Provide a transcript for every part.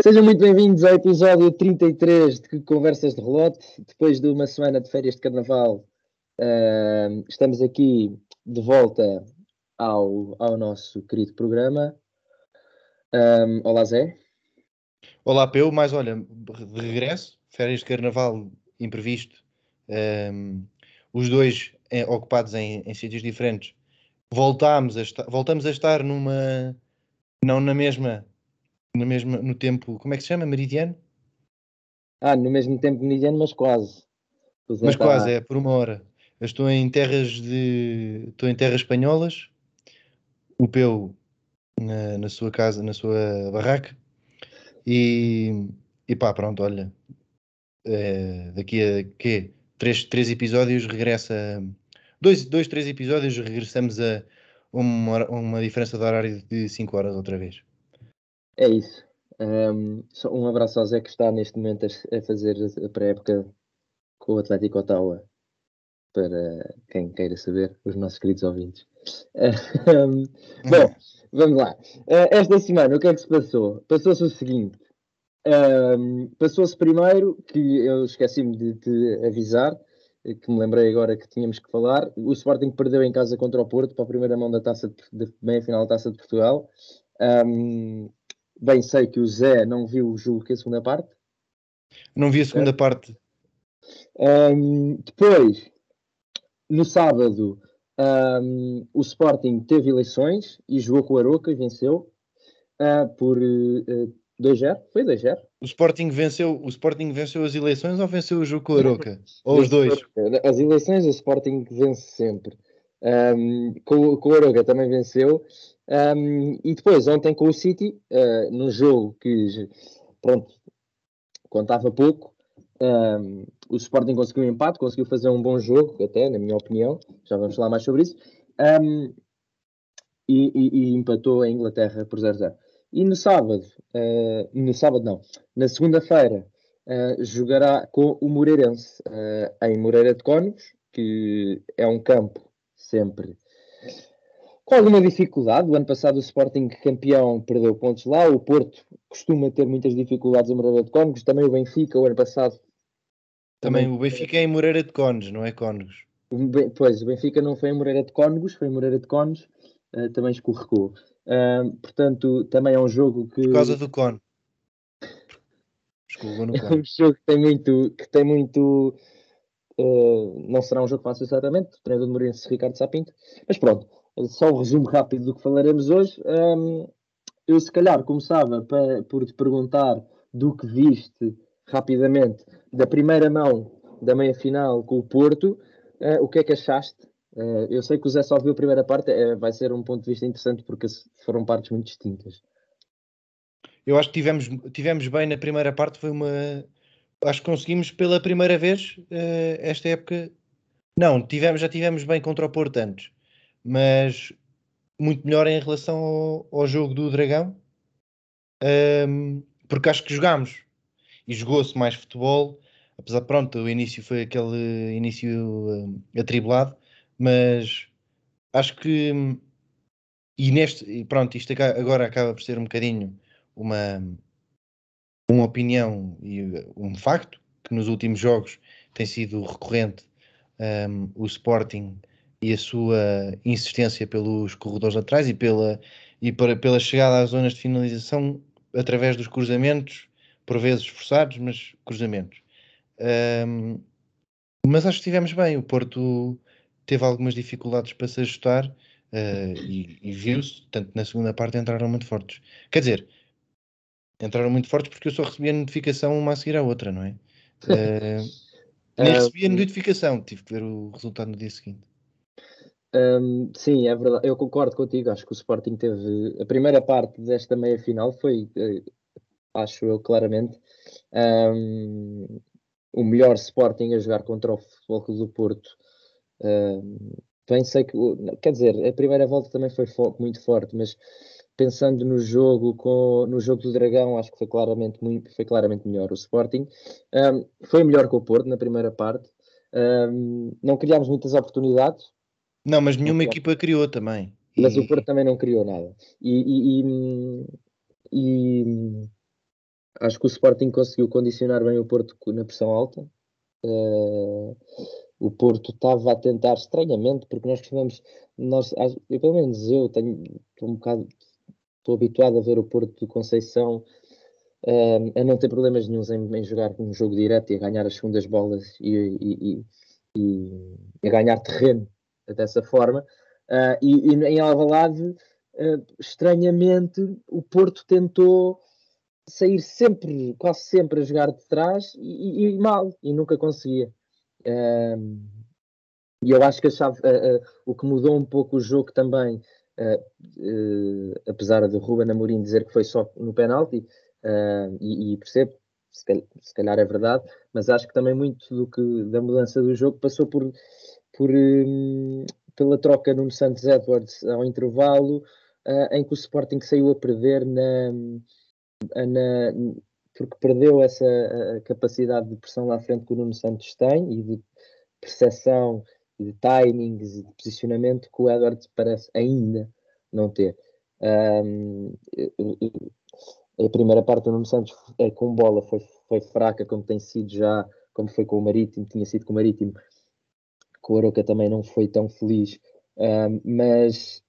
Sejam muito bem-vindos ao episódio 33 de Conversas de Relote. Depois de uma semana de férias de carnaval, uh, estamos aqui de volta ao, ao nosso querido programa. Um, olá, Zé. Olá, Peu. Mais olha, de regresso, férias de carnaval imprevisto. Um, os dois é, ocupados em, em sítios diferentes. Voltámos a voltamos a estar numa. Não na mesma no mesmo no tempo, como é que se chama? Meridiano? Ah, no mesmo tempo meridiano, mas quase. Pois mas é, quase, tá... é, por uma hora. Eu estou em terras de. Estou em terras espanholas, o Peu na, na sua casa, na sua barraca, e, e pá, pronto, olha. É, daqui a quê? Três, três episódios regressa. Dois, dois, três episódios regressamos a uma, uma diferença de horário de 5 horas outra vez. É isso. Um, um abraço ao Zé que está neste momento a fazer a pré-época com o Atlético Ottawa, para quem queira saber, os nossos queridos ouvintes. Um, bom, vamos lá. Uh, esta semana, o que é que se passou? Passou-se o seguinte. Um, Passou-se primeiro, que eu esqueci-me de te avisar, que me lembrei agora que tínhamos que falar. O Sporting perdeu em casa contra o Porto para a primeira mão da taça de, de meia-final da Taça de Portugal. Um, Bem, sei que o Zé não viu o jogo que é a segunda parte. Não vi a segunda é. parte. Um, depois, no sábado, um, o Sporting teve eleições e jogou com o Aroca e venceu uh, por uh, 2-0. Foi 2-0. O Sporting venceu, o Sporting venceu as eleições ou venceu o jogo com o Aroca? ou os dois? As eleições o Sporting vence sempre. Um, com, com o Aroca também venceu um, e depois, ontem com o City, uh, num jogo que, pronto, contava pouco, um, o Sporting conseguiu um empate, conseguiu fazer um bom jogo, até, na minha opinião, já vamos falar mais sobre isso, um, e, e, e, empatou a Inglaterra por 0-0. E no sábado, uh, no sábado não, na segunda-feira, uh, jogará com o Moreirense, em Moreira de Cónigos, que é um campo sempre com alguma dificuldade. O ano passado o Sporting campeão perdeu pontos lá. O Porto costuma ter muitas dificuldades em Moreira de Cónegos. Também o Benfica, o ano passado. Também, também o Benfica é em Moreira de Cónegos, não é Cónegos? Pois, o Benfica não foi em Moreira de Cónegos, foi em Moreira de Cónegos. Uh, também escorregou. Uh, portanto, também é um jogo que. Por causa do Cone. Escorregou no Cone. É um jogo que tem muito. Que tem muito uh, não será um jogo fácil, certamente. O treinador de Moreirense, Ricardo Sapinto. Mas pronto, só um resumo rápido do que falaremos hoje. Um, eu, se calhar, começava por te perguntar do que viste rapidamente da primeira mão da meia final com o Porto, uh, o que é que achaste? Uh, eu sei que o Zé só viu a primeira parte, uh, vai ser um ponto de vista interessante porque foram partes muito distintas. Eu acho que tivemos, tivemos bem na primeira parte, foi uma. Acho que conseguimos pela primeira vez esta época. Não, tivemos, já tivemos bem contra o Porto antes mas muito melhor em relação ao, ao jogo do Dragão, um, porque acho que jogámos e jogou-se mais futebol. Apesar pronto, o início foi aquele início um, atribulado, mas acho que e neste, e pronto, isto agora acaba por ser um bocadinho uma, uma opinião e um facto que nos últimos jogos tem sido recorrente um, o Sporting e a sua insistência pelos corredores atrás e pela, e para, pela chegada às zonas de finalização através dos cruzamentos, por vezes forçados, mas cruzamentos. Um, mas acho que estivemos bem. O Porto teve algumas dificuldades para se ajustar uh, e, e viu-se, tanto na segunda parte entraram muito fortes. Quer dizer, entraram muito fortes porque eu só recebi a notificação uma a seguir à outra, não é? Uh, nem recebi a notificação, tive que ver o resultado no dia seguinte. Um, sim, é verdade. Eu concordo contigo. Acho que o Sporting teve a primeira parte desta meia final foi, uh, acho eu claramente, um, o melhor Sporting a jogar contra o Futebol Clube do Porto. Um, pensei que, quer dizer, a primeira volta também foi fo muito forte, mas pensando no jogo com no jogo do Dragão, acho que foi claramente muito, foi claramente melhor o Sporting. foi melhor que o Porto na primeira parte. não criámos muitas oportunidades, não, mas nenhuma equipa criou também. Mas e... o Porto também não criou nada. E, e, e, acho que o Sporting conseguiu condicionar bem o Porto na pressão alta. Uh, o Porto estava a tentar estranhamente, porque nós costumamos, nós, eu, pelo menos eu tenho, estou um bocado, estou habituado a ver o Porto de Conceição uh, a não ter problemas nenhums em, em, jogar um jogo direto e a ganhar as segundas bolas e, e, e, e a ganhar terreno dessa forma. Uh, e, em Alvalade, uh, estranhamente, o Porto tentou sair sempre, quase sempre a jogar de trás e, e mal, e nunca conseguia. Uh, e eu acho que chave, o que mudou um pouco o jogo também, apesar de Ruben Amorim dizer que foi só no penalti, e, e, percebo, se calhar, se calhar, é verdade, mas acho que também muito do que da mudança do jogo passou por, por um, pela troca no Santos Edwards ao intervalo, em que o Sporting saiu a perder na na, porque perdeu essa capacidade de pressão lá à frente que o Nuno Santos tem e de percepção, de timings e de posicionamento que o Edwards parece ainda não ter. Um, a primeira parte do Nuno Santos é, com bola foi, foi fraca, como tem sido já, como foi com o Marítimo, tinha sido com o Marítimo, com o Aroca também não foi tão feliz, mas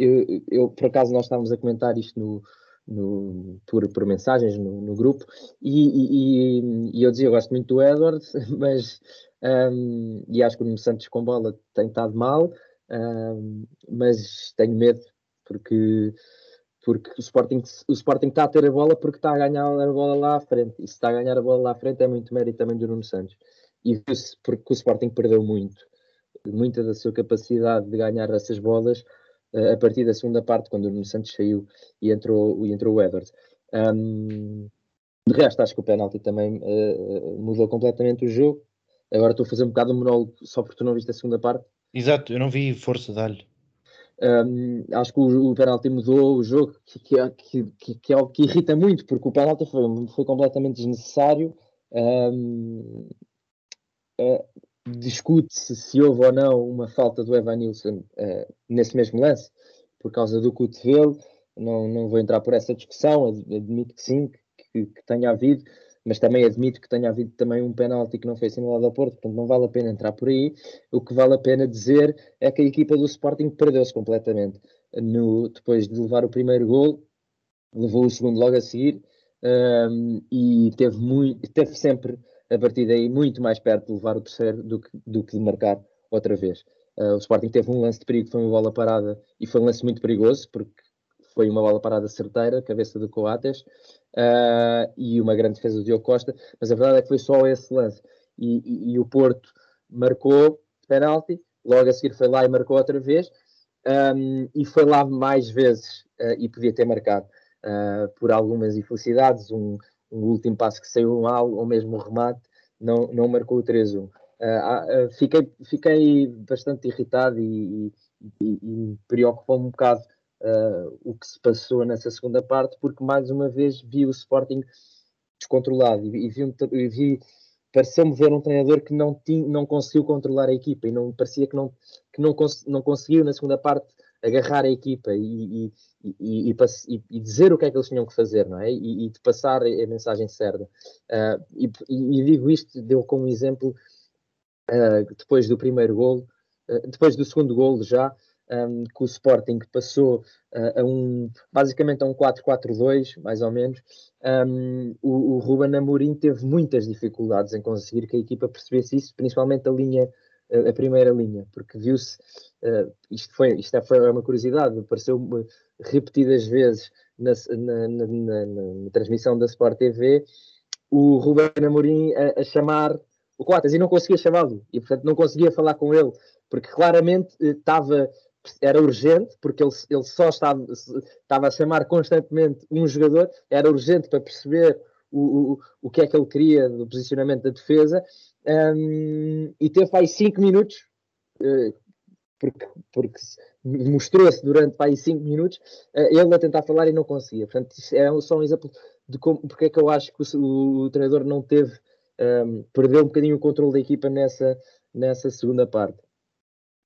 eu, eu, por acaso nós estávamos a comentar isto no, no, por, por mensagens no, no grupo, e, e, e, eu dizia, eu gosto muito do Edward, mas um, e acho que o Santos com bola tem estado mal, um, mas tenho medo porque, porque o, Sporting, o Sporting está a ter a bola porque está a ganhar a bola lá à frente, e se está a ganhar a bola lá à frente é muito mérito também do Nuno Santos, e porque o Sporting perdeu muito, muita da sua capacidade de ganhar essas bolas a partir da segunda parte, quando o Nuno Santos saiu e entrou, e entrou o Edwards. Um, de resto, acho que o penalti também uh, mudou completamente o jogo. Agora estou a fazer um bocado um monólogo só porque tu não viste a segunda parte. Exato, eu não vi força dar-lhe. Um, acho que o, o penalti mudou o jogo, que, que, é, que, que, é algo que irrita muito, porque o penalti foi, foi completamente desnecessário. Um, uh, discute-se se houve ou não uma falta do Evan Nilsson uh, nesse mesmo lance, por causa do cotovelo. Não, não vou entrar por essa discussão, admito que sim, que, que tenha havido, mas também admito que tenha havido também um penalti que não foi assinalado ao Porto, portanto não vale a pena entrar por aí. O que vale a pena dizer é que a equipa do Sporting perdeu-se completamente. No, depois de levar o primeiro gol, levou o segundo logo a seguir um, e teve, muito, teve sempre a partir daí muito mais perto de levar o terceiro do que, do que de marcar outra vez. Uh, o Sporting teve um lance de perigo, foi uma bola parada e foi um lance muito perigoso porque foi uma bola parada certeira, cabeça do Coates uh, e uma grande defesa do Diogo Costa, mas a verdade é que foi só esse lance e, e, e o Porto marcou penalti, logo a seguir foi lá e marcou outra vez um, e foi lá mais vezes uh, e podia ter marcado por algumas infelicidades, um, um último passo que saiu mal, ou mesmo o remate, não, não marcou o 3-1. Uh, uh, fiquei, fiquei bastante irritado e, e, e preocupou-me um bocado uh, o que se passou nessa segunda parte, porque mais uma vez vi o Sporting descontrolado e, e vi, e vi pareceu-me ver um treinador que não, tinha, não conseguiu controlar a equipa e não parecia que não, que não, cons, não conseguiu na segunda parte agarrar a equipa e, e, e, e, dizer o que é que eles tinham que fazer, não é? E, de passar a mensagem certa. Uh, e, digo isto, deu como exemplo, uh, depois do primeiro golo, uh, depois do segundo golo já, um, que o Sporting passou a um, basicamente a um 4-4-2, mais ou menos, um, o, o Ruben Amorim teve muitas dificuldades em conseguir que a equipa percebesse isso, principalmente a linha a, primeira linha, porque viu-se, uh, isto, foi, isto é, foi uma curiosidade, apareceu repetidas vezes na, na, na, na, transmissão da Sport TV o Ruben Amorim a, a chamar o Coates e não conseguia chamá-lo e portanto não conseguia falar com ele porque claramente eh, estava era urgente porque ele, ele só estava, estava a chamar constantemente um jogador era urgente para perceber o, o, o que é que ele queria do posicionamento da defesa um, e teve aí 5 minutos uh, porque, porque mostrou-se durante aí 5 minutos uh, ele a tentar falar e não conseguia. Portanto, é só um exemplo de como, porque é que eu acho que o, o treinador não teve, um, perdeu um bocadinho o controle da equipa nessa, nessa segunda parte.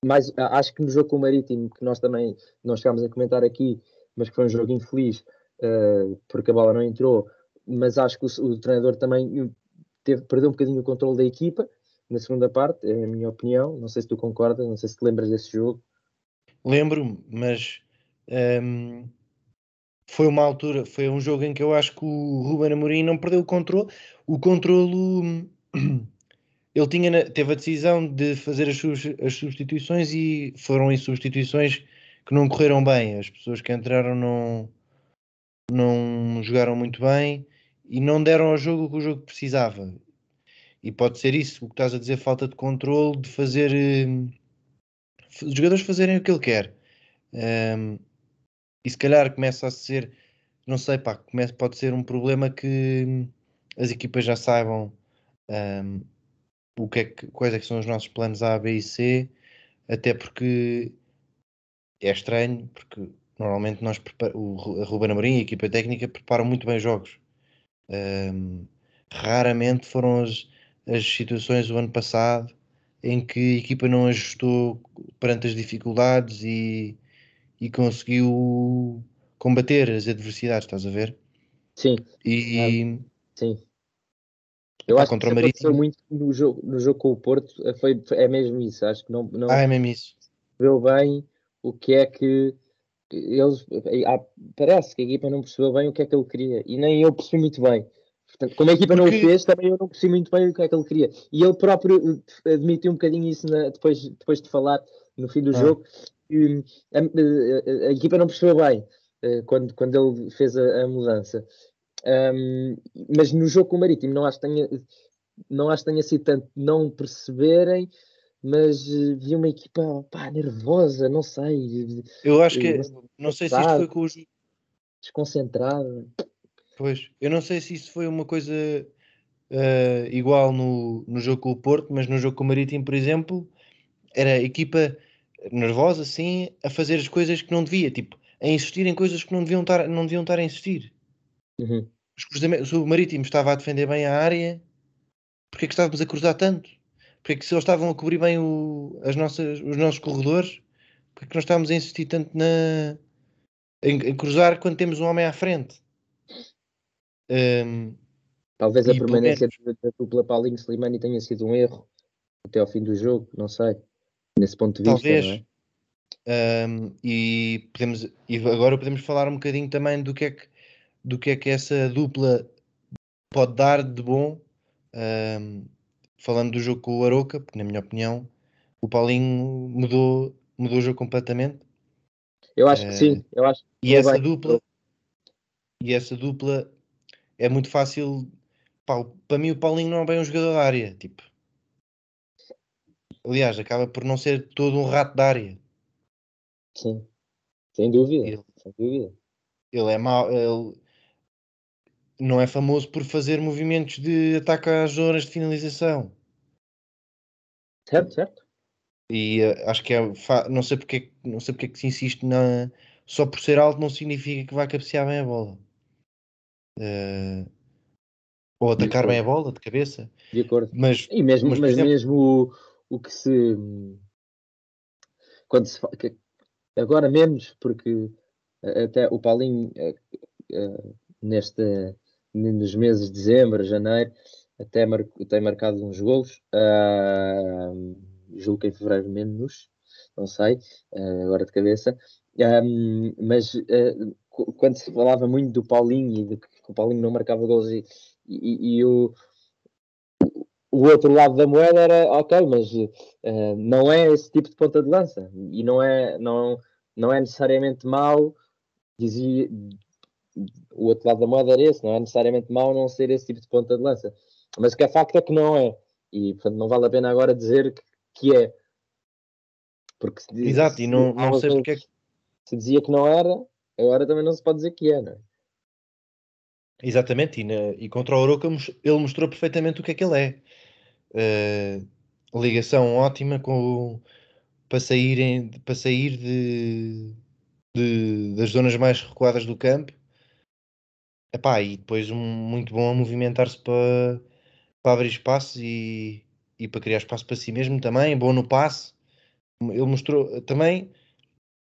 Mas acho que no jogo com o Marítimo, que nós também não chegámos a comentar aqui, mas que foi um jogo infeliz, uh, porque a bola não entrou, mas acho que o, o treinador também teve, perdeu um bocadinho o controle da equipa na segunda parte, é a minha opinião. Não sei se tu concordas, não sei se te lembras desse jogo. Lembro-me, mas um, foi uma altura, foi um jogo em que eu acho que o Ruben Amorim não perdeu o controle. O controle ele tinha, teve a decisão de fazer as, as substituições e foram em substituições que não correram bem. As pessoas que entraram não, não jogaram muito bem e não deram ao jogo o que o jogo precisava. E pode ser isso, o que estás a dizer, falta de controle, de fazer uh, os jogadores fazerem o que ele quer. Um, e se calhar começa a ser, não sei, pá, começa, pode ser um problema que as equipas já saibam um, o que é que, quais é que são os nossos planos A, B e C, até porque é estranho, porque normalmente nós o, a Ruben Amorim e a equipa técnica preparam muito bem jogos. Um, raramente foram as, as situações do ano passado em que a equipa não ajustou perante as dificuldades e, e conseguiu combater as adversidades, estás a ver? Sim. E, sim. Eu acho contra que o Marítimo muito no jogo, no jogo com o Porto foi, é mesmo isso. Acho que não, não ah, é mesmo isso. Viu bem o que é que eles parece que a equipa não percebeu bem o que é que ele queria e nem eu percebi muito bem. Portanto, como a equipa Porque... não o fez, também eu não percebi muito bem o que é que ele queria. E ele próprio eh, admitiu um bocadinho isso na, depois, depois de falar no fim do ah. jogo. Que a, a, a, equipa não percebeu bem uh, quando, quando ele fez a, a mudança. Um, mas no jogo com o Marítimo não acho que tenha, não acho que tenha sido tanto não perceberem, mas uh, vi uma equipa pá, nervosa, não sei. Eu acho que não, não sei se isto foi com os desconcentrada. Pois, eu não sei se isso foi uma coisa uh, igual no, no jogo com o Porto, mas no jogo com o Marítimo, por exemplo, era a equipa nervosa, assim, a fazer as coisas que não devia, tipo, a insistir em coisas que não deviam estar, não deviam estar a insistir. Uhum. Se o Marítimo estava a defender bem a área, porque é que estávamos a cruzar tanto? Porque é que se eles estavam a cobrir bem o, as nossas, os nossos corredores, porque é que nós estávamos a insistir tanto na, em, em cruzar quando temos um homem à frente? Um, Talvez a permanência da dupla Paulinho Slimani tenha sido um erro até ao fim do jogo, não sei, nesse ponto de vista. Talvez. É? Um, e, podemos, e agora podemos falar um bocadinho também do que é que, do que, é que essa dupla pode dar de bom. Um, falando do jogo com o Aroca, porque na minha opinião o Paulinho mudou, mudou o jogo completamente. Eu acho que sim, eu acho. e essa bem. dupla e essa dupla é muito fácil. Pá, para mim, o Paulinho não é bem um jogador da área. Tipo, aliás, acaba por não ser todo um rato da área. Sim, sem dúvida. Ele, sem dúvida. ele é mau. Ele não é famoso por fazer movimentos de ataque às zonas de finalização. Certo, certo. E uh, acho que é. Não sei porque, não sei porque é que se insiste na. Só por ser alto não significa que vai cabecear bem a bola. Uh, ou atacar bem a bola de cabeça. De acordo. Mas, e mesmo, mas, mas exemplo, mesmo o, o, que se. Quando se agora menos, porque até o Paulinho neste, nos meses de dezembro, janeiro, até mar, tem marcado uns gols. Uh, julgo que em fevereiro menos, não sei, uh, agora de cabeça. Mas uh, quando se falava muito do Paulinho e de que o Paulinho não marcava gols e, e, e o, o outro lado da moeda era ok, mas uh, não é esse tipo de ponta de lança e não é, não, não é necessariamente mau, dizia o outro lado da moeda era esse, não é necessariamente mau não ser esse tipo de ponta de lança, mas o que é facto é que não é, e portanto não vale a pena agora dizer que, que é. Porque se diz, Exato, e não, não sei porque é que... se dizia que não era, agora também não se pode dizer que é, não é? Exatamente, e, na, e contra o Oroca ele mostrou perfeitamente o que é que ele é. Uh, ligação ótima com para, saírem, para sair de, de, das zonas mais recuadas do campo. Epá, e depois um, muito bom a movimentar-se para, para abrir espaços e, e para criar espaço para si mesmo também, bom no passe. Ele mostrou também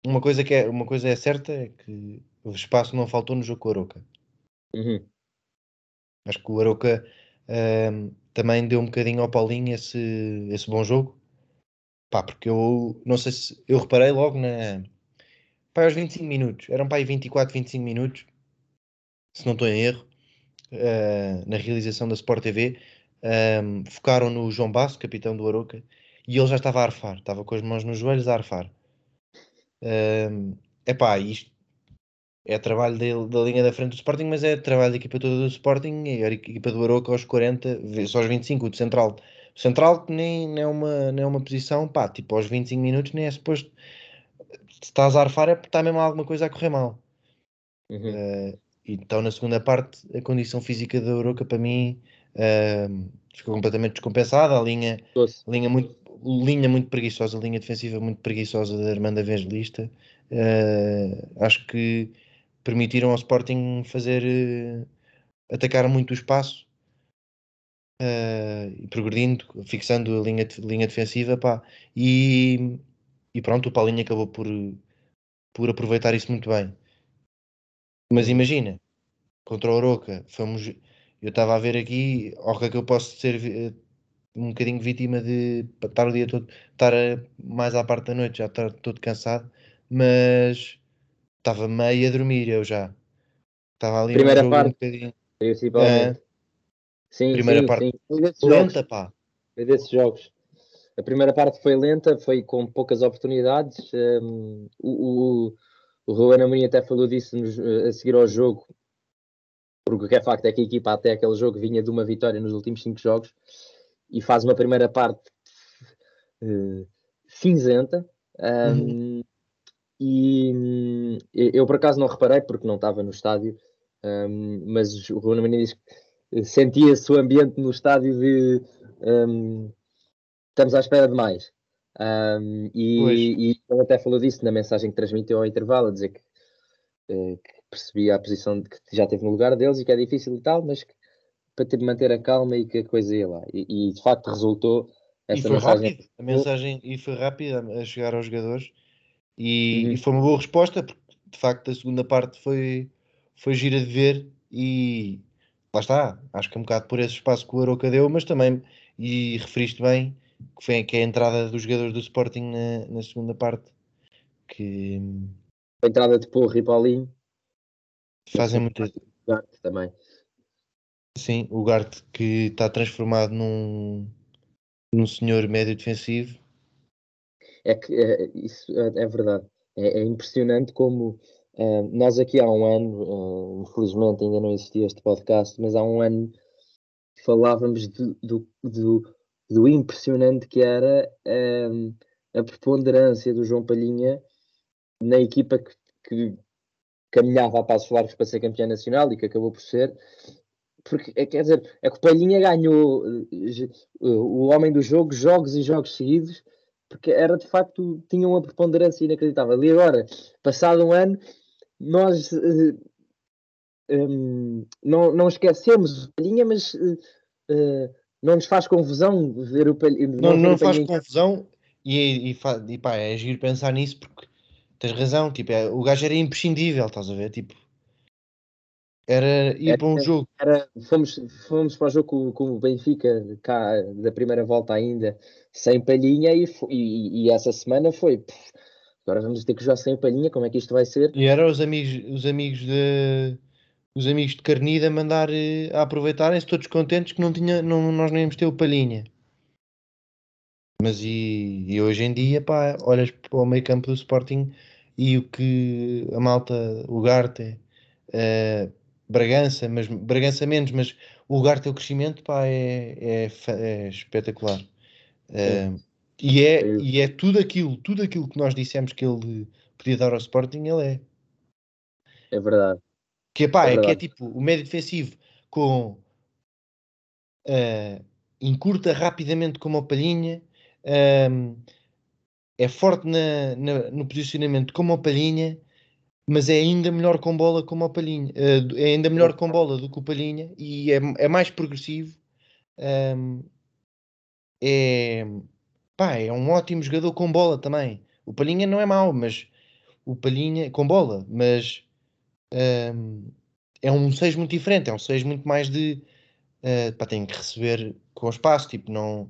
uma coisa que é, uma coisa é certa, é que o espaço não faltou no jogo com a Aroca. Uhum. Acho que o Aroca uh, também deu um bocadinho ao Paulinho esse, esse bom jogo. Pá, porque eu não sei se eu reparei logo na. Pá, aos 25 minutos, eram para aí 24, 25 minutos, se não estou em erro, uh, na realização da Sport TV. Um, focaram no João Basso, capitão do Aroca, e ele já estava a arfar, estava com as mãos nos joelhos a arfar. Um, epá, isto é trabalho dele, da linha da frente do Sporting, mas é trabalho da equipa toda do Sporting e a equipa do Aroca aos 40, só aos 25, o de Central. O Central nem, nem, é uma, nem é uma posição, pá, tipo aos 25 minutos nem é suposto. Se estás a arfar é porque está mesmo alguma coisa a correr mal. Uhum. Uh, então na segunda parte a condição física da Aroca para mim uh, ficou completamente descompensada, a linha, linha muito linha muito preguiçosa, linha defensiva muito preguiçosa da Armanda Evangelista. Uh, acho que permitiram ao Sporting fazer uh, atacar muito o espaço uh, progredindo, fixando a linha, linha defensiva pá, e, e pronto, o Paulinho acabou por, por aproveitar isso muito bem. Mas imagina, contra o Oroca, fomos, eu estava a ver aqui, ao que eu posso ser eh, um bocadinho vítima de estar o dia todo, estar mais à parte da noite, já estar todo cansado, mas estava meio a dormir eu já. Estava ali Primeira parte, um bocadinho. Principalmente. Uh, sim, primeira sim, parte sim. lenta, pá. Foi desses jogos. A primeira parte foi lenta, foi com poucas oportunidades. Um, o, o, o Ruben Amorim até falou disso nos, a seguir ao jogo, porque o que é facto é que a equipa até aquele jogo vinha de uma vitória nos últimos cinco jogos e faz uma primeira parte uh, cinzenta. Um, uhum. E eu por acaso não reparei porque não estava no estádio, um, mas o Bruno Menino diz que sentia-se o ambiente no estádio de um, estamos à espera de mais. Um, e, e, ele até falou disso na mensagem que transmitiu ao intervalo, a dizer que, uh, que percebia a posição de que já teve no lugar deles e que é difícil e tal, mas que, para ter, manter a calma e que a coisa ia lá. E, e de facto resultou essa mensagem. Rápido, a mensagem e foi rápida a chegar aos jogadores e, uhum. e, foi uma boa resposta, porque de facto a segunda parte foi, foi gira de ver e lá está, acho que é um bocado por esse espaço que o Aroca deu, mas também, e referiste bem, que, foi, que é a entrada dos jogadores do Sporting na, na segunda parte. Que... A entrada de Porro e Paulinho. Fazem muito. Também. Sim, o Garte que está transformado num, num senhor médio defensivo é que é, isso é, é verdade. É, é, impressionante como uh, nós aqui há um ano, uh, infelizmente ainda não existia este podcast, mas há um ano falávamos do, do, do, do impressionante que era um, a preponderância do João Palhinha na equipa que, que caminhava a passos largos para ser campeão nacional e que acabou por ser, porque quer dizer, é que o Palhinha ganhou o homem do jogo, jogos e jogos seguidos, porque era de facto, tinha uma preponderância inacreditável. E agora, passado um ano, nós uh, eh, um, ehm, não, não esquecemos o Palhinha, mas uh, uh, não nos faz confusão ver o Palhinha. Não, não, não faz confusão e, e, e pá, é giro pensar nisso porque tens razão, tipo, é, o gajo era imprescindível, estás a ver? Tipo, era ir era, para um jogo. Era, fomos, fomos para o jogo com, com, o Benfica, cá da primeira volta ainda, sem palhinha, e, e, e essa semana foi. Pff, agora vamos ter que jogar sem palhinha, como é que isto vai ser? E eram os amigos, os amigos de os amigos de Carnida mandar eh, a aproveitarem-se todos contentes que não tinha, não, nós nem íamos ter o palhinha. Mas e, e, hoje em dia, pá, olhas para o meio campo do Sporting e o que a malta, o Garte, uh, Bragança, mas Bragança menos, mas o lugar teu crescimento pá, é, é, é espetacular. Uh, e, é, e é tudo aquilo, tudo aquilo que nós dissemos que ele podia dar ao Sporting, ele é. É verdade. Que, pá, é, é que é tipo o médio defensivo com uh, encurta rapidamente como a palhinha, um, é forte na, na, no posicionamento como a palhinha mas é ainda melhor com bola como o Palhinha. Uh, é ainda melhor com bola do que o Palhinha e é, é mais progressivo. Um, é, pá, é um ótimo jogador com bola também. O Palhinha não é mau, mas o Palhinha com bola, mas é um 6 muito diferente, é um 6 muito mais de uh, pá, tem que receber com espaço, tipo, não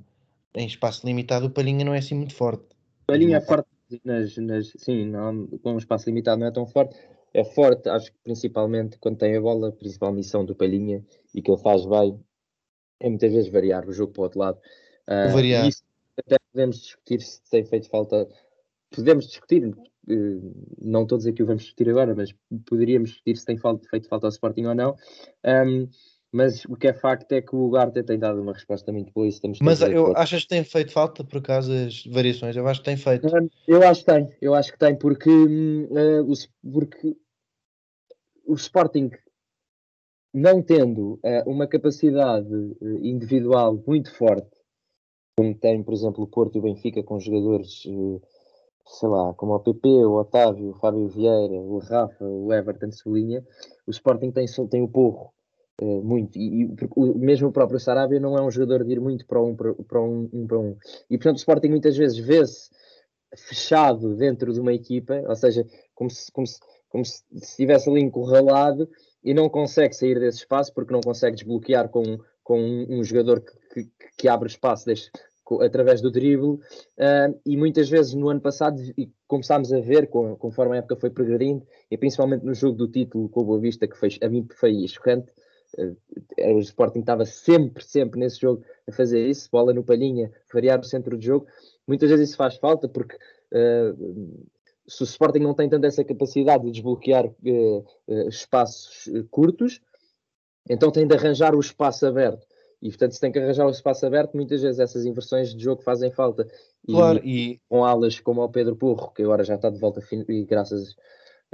em espaço limitado o Palhinha não é assim muito forte. Palhinha é forte nas, nas sim, não, com um espaço limitado não é tão forte. É forte, acho que principalmente quando tem a bola, a principal missão do Palhinha e que ele faz bem é muitas vezes variar o jogo para o outro lado. Uh, variar. Isso até podemos discutir se tem feito falta. Podemos discutir, uh, não estou a dizer que o vamos discutir agora, mas poderíamos discutir se tem falta, feito falta ao Sporting ou não. Um, mas o que é facto é que o Ugarte tem dado uma resposta muito boa. Estamos mas eu, achas que tem feito falta por acaso as variações? Eu acho que tem feito. Eu acho que tem, eu acho que tem, porque, uh, o, porque o Sporting não tendo uh, uma capacidade uh, individual muito forte, como tem, por exemplo, o Porto e o Benfica, com jogadores, sei lá, como o PP, o Otávio, o Fábio Vieira, o Rafa, o Everton Solinha, o Sporting tem, tem o Porro Uh, muito. E, e o, mesmo o próprio Sarabia não é um jogador de ir muito para um para, para um, um, para um. E portanto o Sporting muitas vezes vê-se fechado dentro de uma equipa, ou seja, como se, como se, como se estivesse ali encurralado e não consegue sair desse espaço porque não consegue desbloquear com, com um, um jogador que, que, que, abre espaço deixa, através do drible uh, e muitas vezes no ano passado começámos a ver com, conforme a época foi progredindo e principalmente no jogo do título com o Boa Vista que foi, a mim foi chocante Uh, o Sporting estava sempre, sempre nesse jogo a fazer isso, bola no palhinha, variar o centro de jogo. Muitas vezes isso faz falta porque uh, se o Sporting não tem tanto essa capacidade de desbloquear espaços curtos, então tem de arranjar o espaço aberto. E portanto, se tem que arranjar o espaço aberto, muitas vezes essas inversões de jogo fazem falta. E, claro, e com alas como o Pedro Porro, que agora já está de volta e graças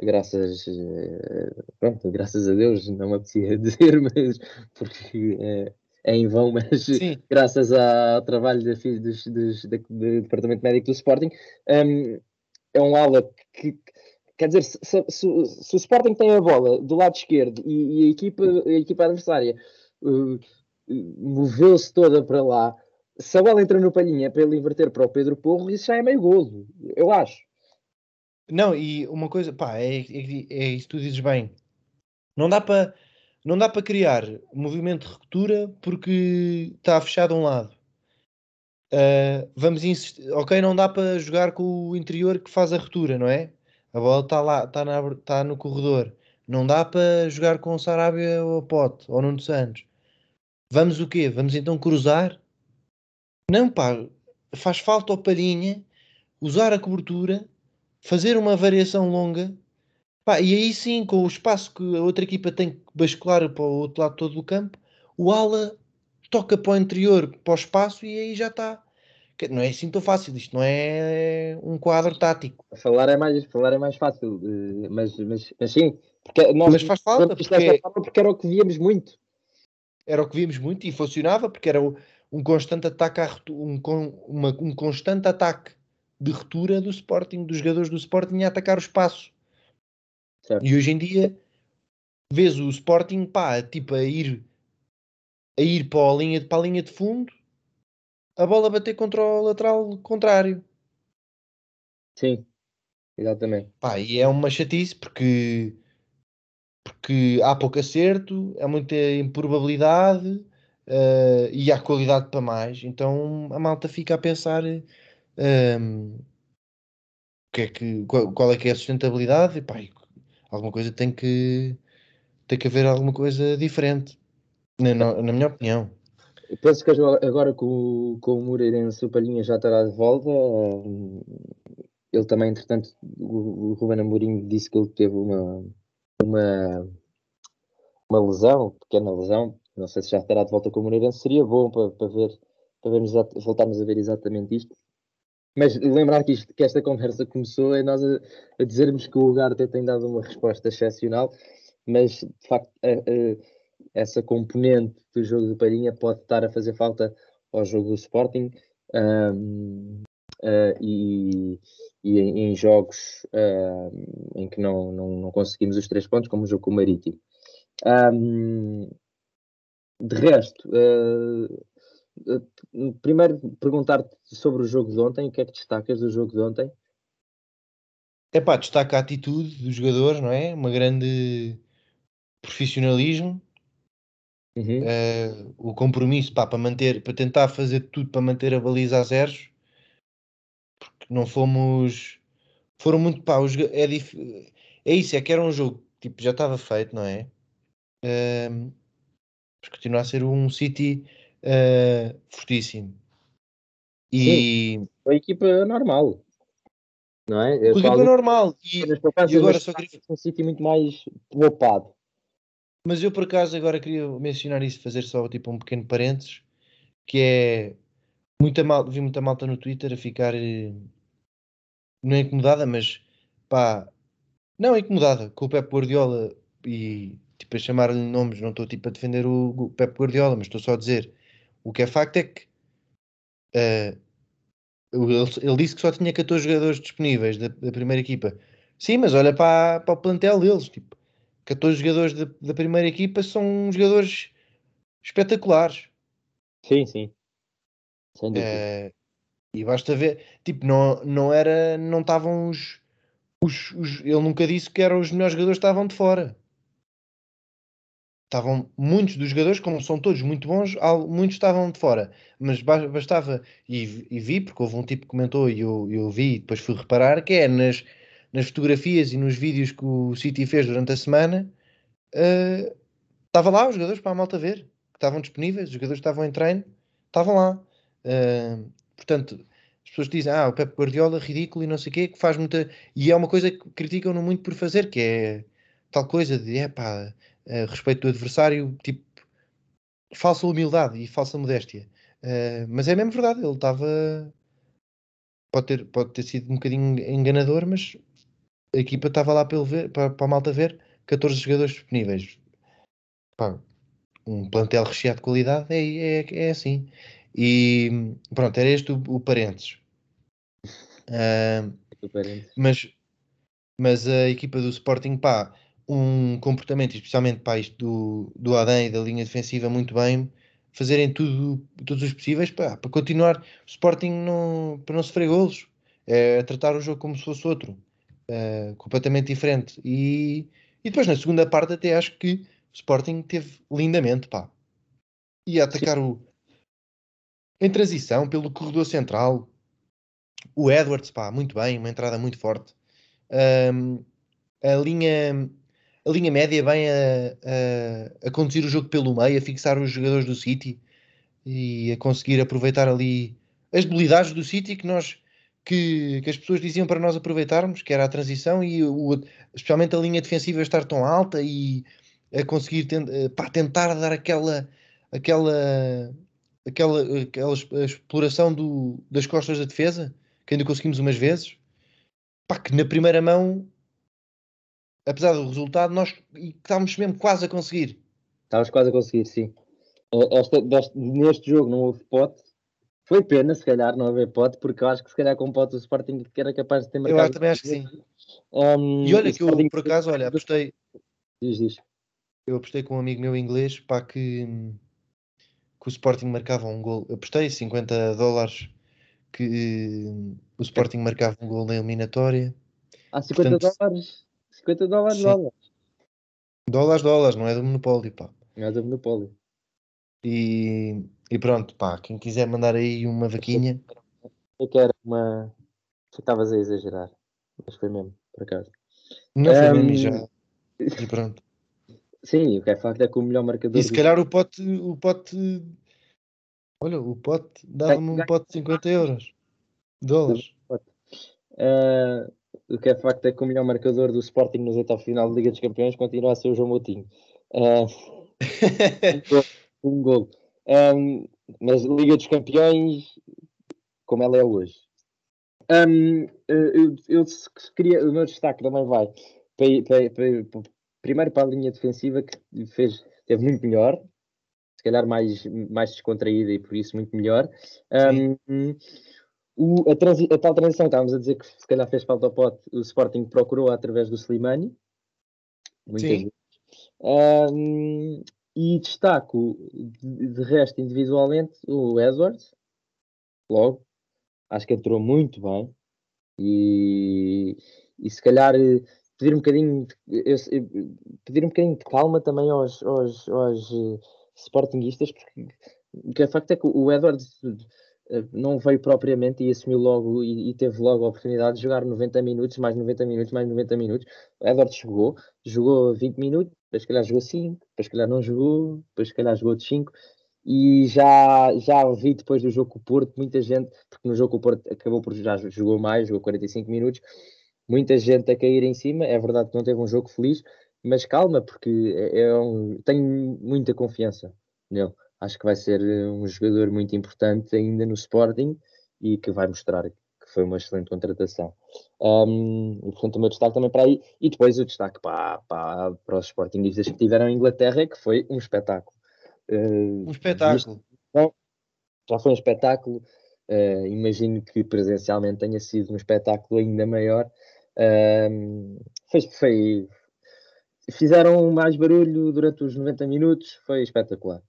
graças, eh, pronto, graças a Deus, não me apetecia dizer, mas porque é, é em vão, mas Sim. graças ao trabalho da, dos, dos, do, do Departamento Médico do Sporting, um, é um ala que, quer dizer, se, se, se, se, o Sporting tem a bola do lado esquerdo e, e a, equipa, a equipa adversária uh, moveu-se toda para lá, se a bola entra no palhinha para ele inverter para o Pedro Porro, isso já é meio golo, eu acho. Não, e uma coisa, pá, é, é, é isso que tu dizes bem. Não dá para não dá para criar movimento de ruptura porque está fechado um lado. Uh, vamos insistir, ok, não dá para jogar com o interior que faz a ruptura, não é? A bola está lá, está tá no corredor. Não dá para jogar com o Sarabia ou a Pote ou Nuno Santos. Vamos o quê? Vamos então cruzar? Não, pá, faz falta ao Palhinha usar a cobertura fazer uma variação longa, pá, e aí sim, com o espaço que a outra equipa tem que bascular para o outro lado todo do campo, o ala toca para o interior, para o espaço e aí já está. Não é assim tão fácil, isto não é um quadro tático. Falar é mais, falar é mais fácil, eh, mas, mas, mas sim, porque nós mas faz falta, porque... porque era o que víamos muito. Era o que víamos muito e funcionava porque era um constante ataque, um, uma, um constante ataque de ruptura do Sporting, dos jogadores do Sporting a atacar o espaço. Certo. E hoje em dia vês o Sporting pá, tipo a ir a ir para a linha, para a linha de fundo a bola bater contra o lateral contrário. Sim, exatamente. Pá, e é uma chatice porque porque há pouco acerto, há muita improbabilidade uh, e há qualidade para mais. Então a malta fica a pensar um, que é que, qual, qual, é que é a sustentabilidade? E, pá, alguma coisa tem que tem que haver alguma coisa diferente, na, na, na minha opinião. Eu penso que agora com, com o Moreirense o Palhinha já estará de volta. Ele também, entretanto, o, o Ruben Amorim disse que ele teve uma, uma, uma lesão, pequena lesão. Não sei se já estará de volta com o Moreirense. Seria bom para, para ver, para vermos, voltarmos a ver exatamente isto. Mas lembrar que, isto, que esta conversa começou é nós a, a dizermos que o Ugarte tem dado uma resposta excepcional, mas de facto a, a, essa componente do jogo do Palhinha pode estar a fazer falta ao jogo do Sporting um, uh, e, e em, em jogos uh, em que não, não, não, conseguimos os três pontos, como o jogo com o Marítimo. Um, de resto, uh, primeiro perguntar-te sobre o jogo de ontem, o que é que destacas do jogo de ontem? É pá, destaca a atitude dos jogadores, não é? Uma grande profissionalismo, Uhum. uh, o compromisso pá, para manter, para tentar fazer tudo para manter a baliza a zeros, não fomos, foram muito pá, os, é, dif, é isso, é que era um jogo tipo, já estava feito, não é? Uh, mas continua a ser um City uh, fortíssimo. E Sim, a equipa normal. Não é? Eu equipa normal. E, e agora só queria. Um sítio muito mais poupado. Mas eu por acaso agora queria mencionar isso, fazer só tipo um pequeno parênteses, que é muita mal, vi muita malta no Twitter a ficar eh, não é incomodada, mas pá, não é incomodada com o Pep Guardiola e tipo a chamar-lhe nomes, não estou tipo a defender o, o Pep Guardiola, mas estou só a dizer o que é facto é que uh, ele, ele, disse que só tinha 14 jogadores disponíveis da, da primeira equipa. Sim, mas olha para, para o plantel deles, tipo, 14 jogadores da, da primeira equipa são jogadores espetaculares. Sim, sim. Sem dúvida. É, e basta ver, tipo, não, não era, não estavam os, os, os, ele nunca disse que eram os melhores jogadores que estavam de fora. Estavam muitos dos jogadores, como são todos muito bons, muitos estavam de fora, mas bastava, e, e vi, porque houve um tipo que comentou e eu, eu vi e depois fui reparar, que é nas, nas fotografias e nos vídeos que o City fez durante a semana, uh, estava lá os jogadores para a malta ver, que estavam disponíveis, os jogadores estavam em treino, estavam lá. Uh, portanto, as pessoas dizem, ah, o Pep Guardiola, ridículo e não sei o quê, que faz muita. E é uma coisa que criticam-no muito por fazer, que é tal coisa de, é pá, uh, respeito do adversário, tipo, falsa humildade e falsa modéstia. Uh, mas é mesmo verdade, ele estava. Pode ter, pode ter sido um bocadinho enganador, mas a equipa estava lá para, ver, para, para a malta ver 14 jogadores disponíveis. Pá, um plantel recheado de qualidade é, é, é assim. E pronto, era este o, o parênteses. Uh, mas, mas a equipa do Sporting, pá, um comportamento, especialmente pá, isto do, do Adam e da linha defensiva, muito bem, fazerem tudo, todos os possíveis pá, para continuar o Sporting não, para não sofrer golos, é tratar o jogo como se fosse outro uh, completamente diferente. E, e depois na segunda parte até acho que o Sporting teve lindamente, pá. Ia atacar Sim. o em transição pelo corredor central. O Edwards, pá, muito bem, uma entrada muito forte. Um, a linha a linha média bem a, a, a, conduzir o jogo pelo meio, a fixar os jogadores do City e a conseguir aproveitar ali as debilidades do City que nós que, que, as pessoas diziam para nós aproveitarmos, que era a transição e o, especialmente a linha defensiva estar tão alta e a conseguir tent, pá, tentar dar aquela aquela aquela, aquela exploração do, das costas da defesa que ainda conseguimos umas vezes pá, que na primeira mão apesar do resultado nós estávamos mesmo quase a conseguir estávamos quase a conseguir, sim esta, deste, neste jogo não houve pote foi pena, se calhar, não haver pote, porque eu acho que se calhar com pote o Sporting que era capaz de ter marcado. Eu também acho que sim. Um, e olha que eu, por acaso, olha, apostei. Diz, diz. Eu apostei com um amigo meu inglês para que, que o Sporting marcava um gol. Apostei 50 dólares que o Sporting marcava um gol na eliminatória. Ah, 50 Portanto, dólares? 50 dólares, sim. dólares. Dólares, dólares, não é do Monopólio, pá. Não é do Monopólio. E, e pronto, pá, quem quiser mandar aí uma vaquinha. Eu quero uma. Estavas a exagerar, mas foi mesmo, por acaso. Não foi um... mesmo e já. E pronto. Sim, o que é facto é que o melhor marcador. E se calhar o pote. O pote... Olha, o pote dava-me um pote de 50 euros. Dólares. Uh, o que é facto é que o melhor marcador do Sporting nos oitavos final da Liga dos Campeões continua a ser o João Moutinho. Uh, um gol. Um, mas Liga dos Campeões, como ela é hoje. Um, eu, eu, queria, o meu destaque também vai para, para, para, primeiro para a linha defensiva que fez, teve muito melhor, se calhar mais, mais descontraída e por isso muito melhor. Um, o, a, transi, a, tal transição, estávamos a dizer que se calhar fez falta ao pote, o Sporting procurou através do Slimani. Muitas Sim. Um, e destaco de, de resto individualmente o Edwards, logo, acho que entrou muito bem e, e se calhar pedir um bocadinho de, eu, pedir um bocadinho de calma também aos, aos, aos uh, sportinguistas, porque o que é facto é que o Edwards uh, não veio propriamente e assumiu logo e, e, teve logo a oportunidade de jogar 90 minutos, mais 90 minutos, mais 90 minutos. O Edwards jogou, jogou 20 minutos, depois se calhar jogou 5, depois se calhar não jogou, depois se calhar jogou de 5 e já, já vi depois do jogo com o Porto, muita gente, porque no jogo com o Porto acabou por já jogou mais, jogou 45 minutos, muita gente a cair em cima. É verdade que não teve um jogo feliz, mas calma, porque é, é um, tenho muita confiança nele. Acho que vai ser um jogador muito importante ainda no Sporting e que vai mostrar que foi uma excelente contratação. Um, e, portanto, o meu destaque também para aí. E depois o destaque para, para, para os Sportingistas que tiveram em Inglaterra, que foi um espetáculo. Uh, um espetáculo. Já foi um espetáculo. Uh, imagino que presencialmente tenha sido um espetáculo ainda maior. Uh, foi, foi, fizeram mais barulho durante os 90 minutos, foi espetacular.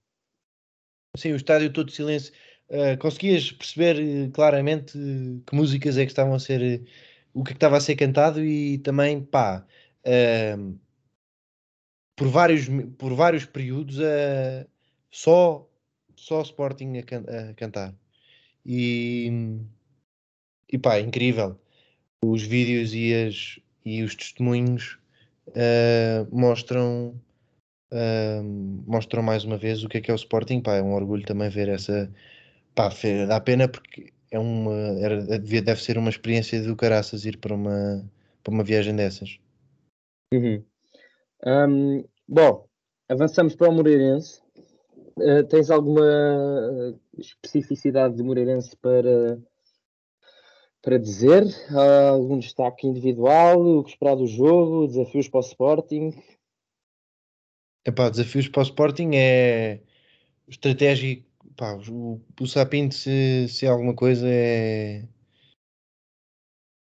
Sim, o estádio todo de silêncio. Uh, conseguias perceber claramente que músicas é que estavam a ser, o que, é que estava a ser cantado e também, pá, uh, por, vários, por vários períodos, uh, só, só Sporting a, can a cantar. E, e pá, incrível. Os vídeos e, as, e os testemunhos uh, mostram uh, mostram mais uma vez o que é que é o Sporting. Pá, é um orgulho também ver essa. Pá, dá pena porque é uma, era, deve ser uma experiência do caraças ir para uma, para uma viagem dessas. Uhum. Um, bom, avançamos para o Moreirense. Uh, tens alguma especificidade de Moreirense para, para dizer? Algum destaque individual? O que esperar do jogo? Desafios para o Sporting? Epá, desafios para o Sporting é estratégia. Pá, o, o Sapinto, se, se é alguma coisa, é.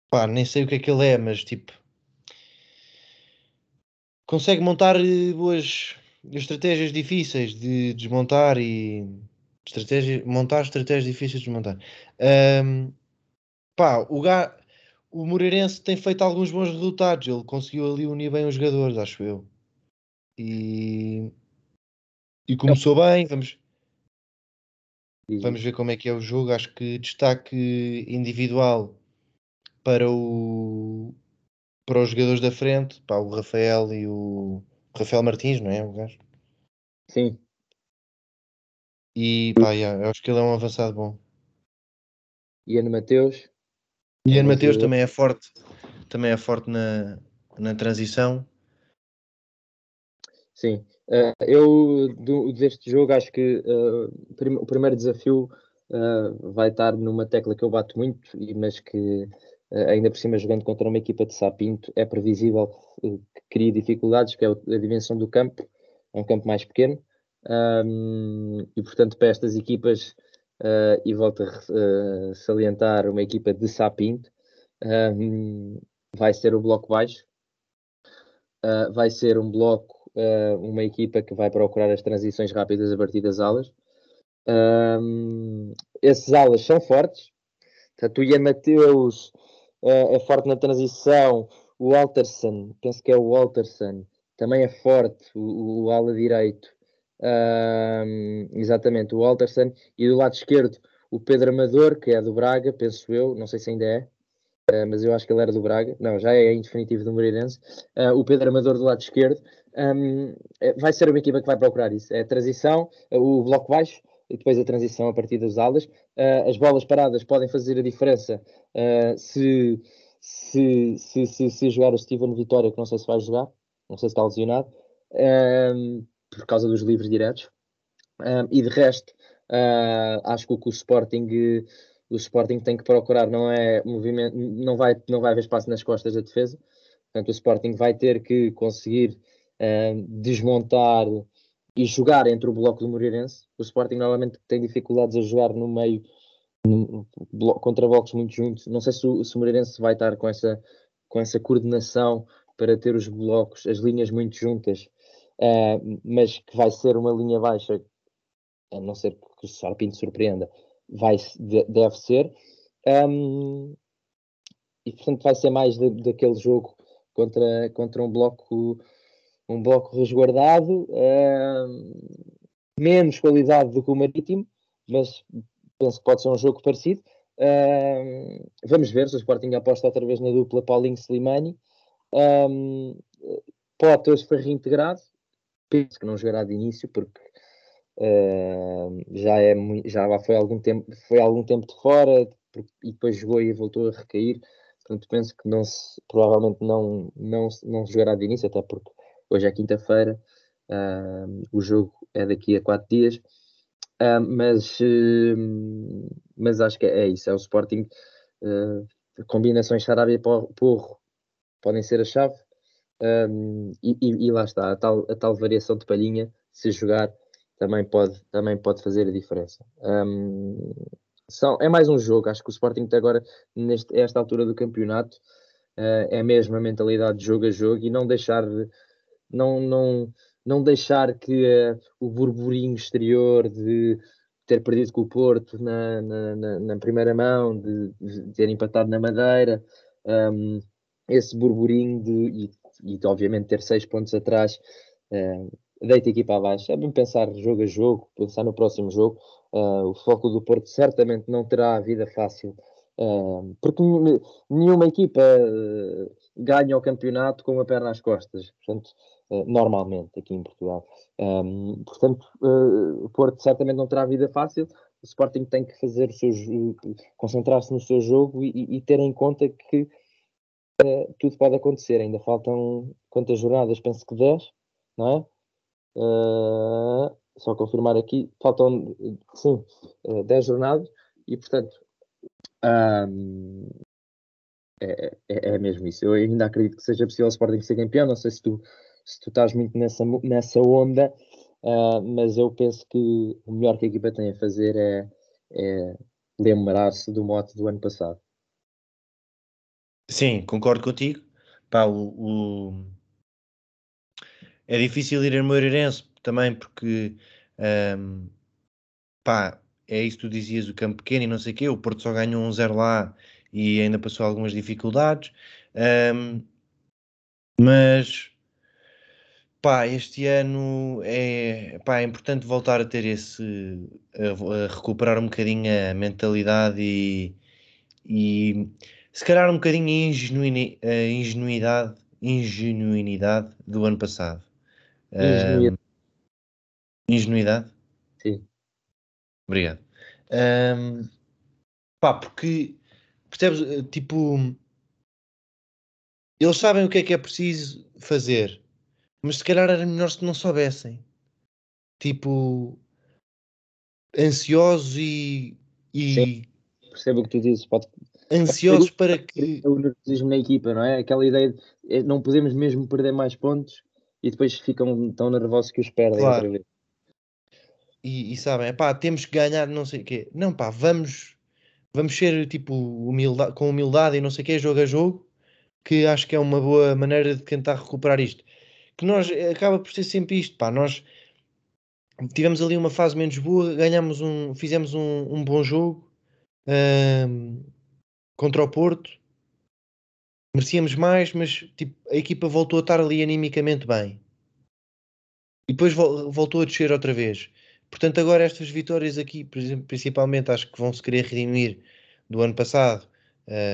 Pá, nem sei o que é que ele é, mas tipo. Consegue montar eh, boas, estratégias difíceis de desmontar e estratégia, montar estratégias difíceis de desmontar. Um, pá, o, Ga, o Moreirense tem feito alguns bons resultados. Ele conseguiu ali unir bem os jogadores, acho eu. E, e começou bem. Vamos, vamos ver como é que é o jogo. Acho que destaque individual para o para os jogadores da frente, pá, o Rafael e o Rafael Martins, não é? O gajo. Sim. E pá, yeah, acho que ele é um avançado bom. Ian Mateus. Ian Mateus também é forte, também é forte na, na transição. Sim, uh, eu do, deste jogo acho que uh, prim o primeiro desafio uh, vai estar numa tecla que eu bato muito, mas que ainda por cima jogando contra uma equipa de Sapinto é previsível que crie dificuldades, que é a dimensão do campo, é um campo mais pequeno, um, e portanto para estas equipas, uh, e volto a uh, salientar uma equipa de Sapinto, um, vai ser o bloco baixo, uh, vai ser um bloco, uma equipa que vai procurar as transições rápidas a partir das alas. Um, esses alas são fortes, portanto o Ian Mateus é forte na transição, o Alterson, penso que é o Alterson, também é forte, o, o ala direito. Exatamente, o Alterson. E do lado esquerdo, o Pedro Amador, que é do Braga, penso eu, não sei se ainda é, uh, mas eu acho que ele era do Braga. Não, já é em definitivo do Moreirense. Uh, o Pedro Amador do lado esquerdo. Um, é, vai ser uma equipa que vai procurar isso. É a transição, o bloco baixo e depois a transição a partir das alas. As bolas paradas podem fazer a diferença se, se, se, se jogar o Steven Vitória, que não sei se vai jogar, não sei se está lesionado por causa dos livros diretos. Um, e de resto, uh, acho que o que o Sporting, o Sporting tem que procurar não é movimento, não vai, não vai haver espaço nas costas da defesa. Portanto, o Sporting vai ter que conseguir uh, desmontar e jogar entre o bloco do Moreirense. O Sporting normalmente tem dificuldades a jogar no meio no, contra blocos muito juntos. Não sei se o, se o Moreirense vai estar com essa, com essa coordenação para ter os blocos, as linhas muito juntas uh, mas que vai ser uma linha baixa, a não ser que o Sarpinto surpreenda, vai, deve ser. Um, e portanto vai ser mais de, daquele jogo contra, contra um bloco um bloco resguardado, menos qualidade do que o Marítimo, mas penso que pode ser um jogo parecido. Vamos ver se o Sporting aposta outra vez na dupla Paulinho Slimani. Um, hoje foi reintegrado, penso que não jogará de início, porque uh, já, é, já foi algum tempo, foi algum tempo de fora e depois jogou e voltou a recair. Portanto, penso que não se, provavelmente não, não, não jogará de início, até porque hoje é quinta-feira, uh, o jogo é daqui a quatro dias, uh, mas, mas acho que é, isso, é o Sporting, combinações Sarabia-Porro podem ser a chave, e, e, e, lá está, a tal, a tal variação de palhinha, se jogar, também pode, também pode fazer a diferença. Um, são, é mais um jogo, acho que o Sporting agora, neste, esta altura do campeonato, uh, é mesmo a mentalidade de jogo a jogo e não deixar não, não, não deixar que uh, o burburinho exterior de ter perdido com o Porto na, na, na, na primeira mão, de, de, ter empatado na Madeira, um, esse burburinho de, e, e obviamente ter seis pontos atrás, uh, deita a equipa abaixo. É bem pensar jogo a jogo, pensar no próximo jogo. Uh, o foco do Porto certamente não terá a vida fácil, uh, porque nenhuma equipa uh, ganha o campeonato com uma perna às costas. Portanto, normalmente aqui em Portugal. Um, portanto, o Porto certamente não terá vida fácil. O Sporting tem que fazer o seu concentrar-se no seu jogo e, e, ter em conta que uh, tudo pode acontecer. Ainda faltam quantas jornadas? Penso que 10, não é? Uh, só confirmar aqui, faltam sim, 10 jornadas e portanto um, é, é, é, mesmo isso. Eu ainda acredito que seja possível o Sporting ser campeão. Não sei se tu se tu estás muito nessa, nessa onda, uh, mas eu penso que o melhor que a equipa tem a fazer é, é lembrar-se do mote do ano passado. Sim, concordo contigo. Pá, o, o... É difícil ir a Moreirense também porque um, pá, é isso que tu dizias, o campo pequeno e não sei o quê, o Porto só ganhou um zero lá e ainda passou algumas dificuldades. Um, mas Pá, este ano é, pá, é importante voltar a ter esse, a, a recuperar um bocadinho a mentalidade e, e se calhar um bocadinho a, ingenuini, a ingenuidade, ingenuidade do ano passado. Ingenuidade. Um, ingenuidade? Sim. Obrigado. Um, pá, porque percebes, tipo, eles sabem o que é que é preciso fazer mas se calhar era melhor se não soubessem. Tipo, ansiosos e. e percebo o que tu dizes. Pode, ansiosos para que. O nervosismo na equipa, não é? Aquela ideia de é, não podemos mesmo perder mais pontos e depois ficam tão nervosos que os perdem claro. outra vez. E, e sabem, pá, temos que ganhar não sei o quê. Não, pá, vamos, vamos ser tipo humildade, com humildade e não sei o quê, jogo a jogo, que acho que é uma boa maneira de tentar recuperar isto que nós eh, acaba por ser sempre isto, pá, nós tivemos ali uma fase menos boa, ganhamos um, fizemos um, um bom jogo um, contra o Porto, merecíamos mais, mas tipo, a equipa voltou a estar ali animicamente bem. E depois voltou a descer outra vez. Portanto, agora estas vitórias aqui, principalmente, acho que vão se querer redimir do ano passado,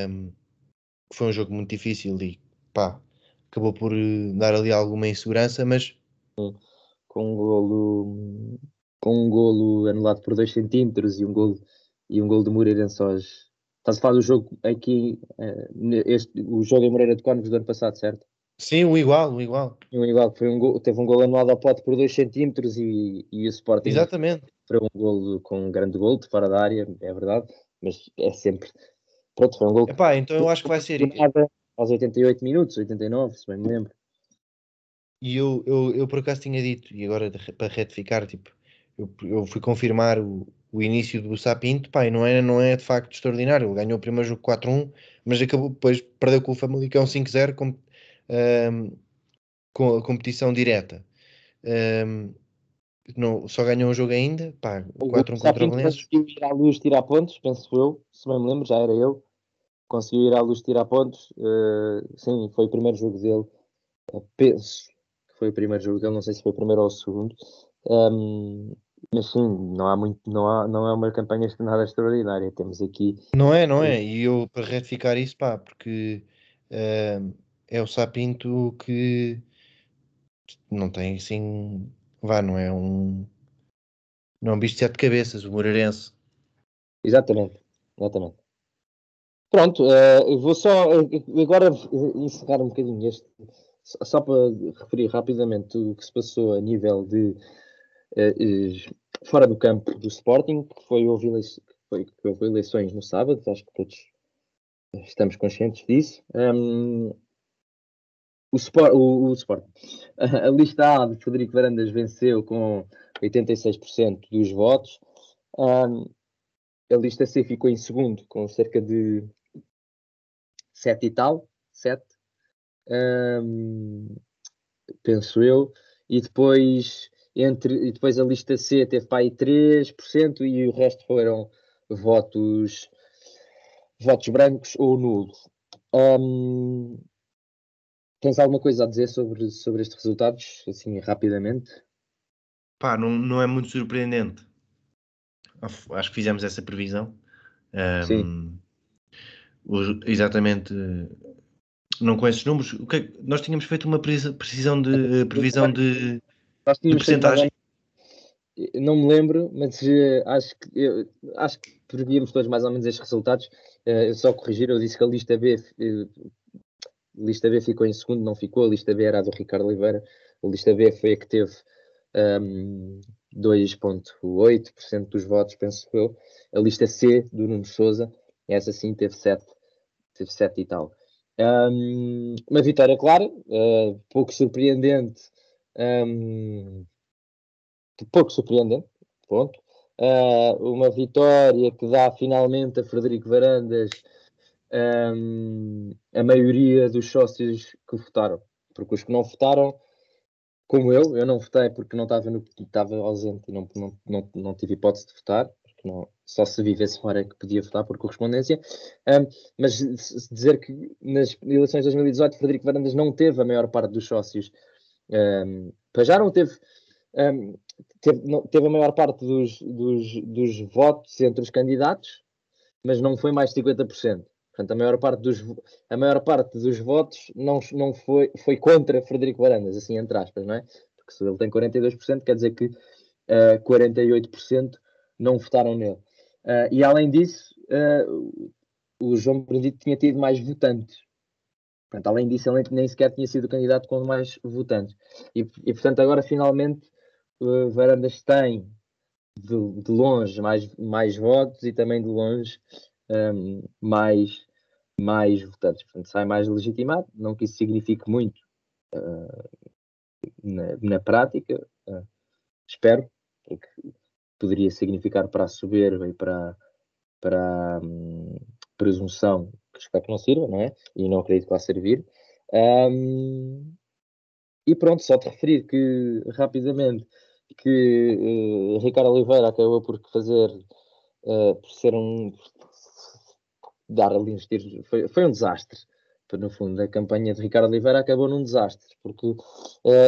um, que foi um jogo muito difícil e pá, acabou por eh, dar ali alguma insegurança, mas com um golo com um golo anulado por 2 centímetros e um golo e um golo de Moreirense aos Estás a falar do jogo aqui, eh, este, o jogo em Moreira de Cónegos do ano passado, certo? Sim, um igual, um igual. Um igual, foi um gol, teve um gol anulado ao pote por 2 centímetros e, e o Sporting Exatamente. foi um gol com um grande gol de fora da área, é verdade, mas é sempre. Pronto, foi um gol. Epá, então eu acho que vai ser. Aos 88 minutos, 89, se bem me lembro. E eu, eu, eu por acaso tinha dito, e agora para retificar, tipo, eu, eu fui confirmar o, o início do Sapinto, pá, não é, não é de facto extraordinário. Ele ganhou o primeiro jogo 4-1, mas acabou, depois perdeu com o Famalicão 5-0 com, um, com a competição direta. Um, não, só ganhou um jogo ainda, pá, 4-1 contra o Valença. conseguiu ir à luz tirar pontos, penso eu, se bem me lembro, já era eu. conseguiu ir à luz tirar pontos. Uh, sim, foi o primeiro jogo dele. Uh, penso que foi o primeiro jogo dele, não sei se foi o primeiro ou o segundo. Um, mas sim, não há muito, não, há, não é uma campanha nada extraordinária. Temos aqui. Não é, não é. E eu para retificar isso, pá, porque uh, é o Sapinto que não tem assim. Vá, não é um. Não é um bicho de sete cabeças, o Moreirense. Exatamente, exatamente. Pronto, uh, vou só uh, agora encerrar um bocadinho este, só para referir rapidamente o que se passou a nível de fora do campo do Sporting, que foi houve, foi, houve eleições no sábado, acho que todos estamos conscientes disso. Um, o, o, o Sport. A lista A de Frederico Varandas venceu com 86% dos votos. Um, a lista C ficou em segundo, com cerca de 7 e tal, 7, um, penso eu. E depois, entre, e depois a lista C teve para aí 3% e o resto foram votos, votos brancos ou nulos. Um, Tens alguma coisa a dizer sobre, sobre estes resultados, assim, rapidamente? Pá, não, não é muito surpreendente. Acho que fizemos essa previsão. Um, Sim. exatamente. Não com esses números. É, nós tínhamos feito uma precisão de previsão de, nós tínhamos porcentagem. Não me lembro, mas uh, acho que eu, acho que prevíamos todos mais ou menos estes resultados. Uh, só corrigir, eu disse que a lista B uh, lista B ficou em segundo, não ficou. A lista B era a do Ricardo Oliveira. A lista B foi a que teve um, 2,8% dos votos, penso eu. A lista C do Nuno Souza, essa sim teve 7, teve 7 e tal. Um, uma vitória clara, uh, pouco surpreendente. Um, pouco surpreendente, ponto. Uh, uma vitória que dá finalmente a Frederico Varandas um, a maioria dos sócios que votaram. Porque os que não votaram, como eu, eu não votei porque não estava, no, estava ausente e não, não, não, não tive hipótese de votar, não, só se vivesse fora que podia votar por correspondência. Um, mas dizer que nas eleições de 2018 Frederico Varandas não teve a maior parte dos sócios. Um, para já não teve, um, teve, não, teve a maior parte dos, dos, dos votos entre os candidatos, mas não foi mais de 50%. Portanto, a maior parte dos, a maior parte dos votos não, não foi, foi contra Frederico Varandas, assim entre aspas, não é? Porque se ele tem 42%, quer dizer que uh, eh, 48% não votaram nele. Uh, e além disso, uh, o João Benedito tinha tido mais votantes. Portanto, além disso, ele nem sequer tinha sido candidato com mais votantes. E, e portanto, agora finalmente uh, Varandas tem de, de, longe mais, mais votos e também de longe um, mais, mais votantes. Portanto, sai mais legitimado, não que isso signifique muito uh, na, na, prática, uh, espero, porque poderia significar para a soberba e para, para a um, presunção espero que não sirva, não é? E não acredito que vá servir. Um, e pronto, só te referir que rapidamente que uh, Ricardo Oliveira acabou por fazer uh, por ser um dar ali uns tiros. Foi, foi um desastre. No fundo, a campanha de Ricardo Oliveira acabou num desastre, porque uh,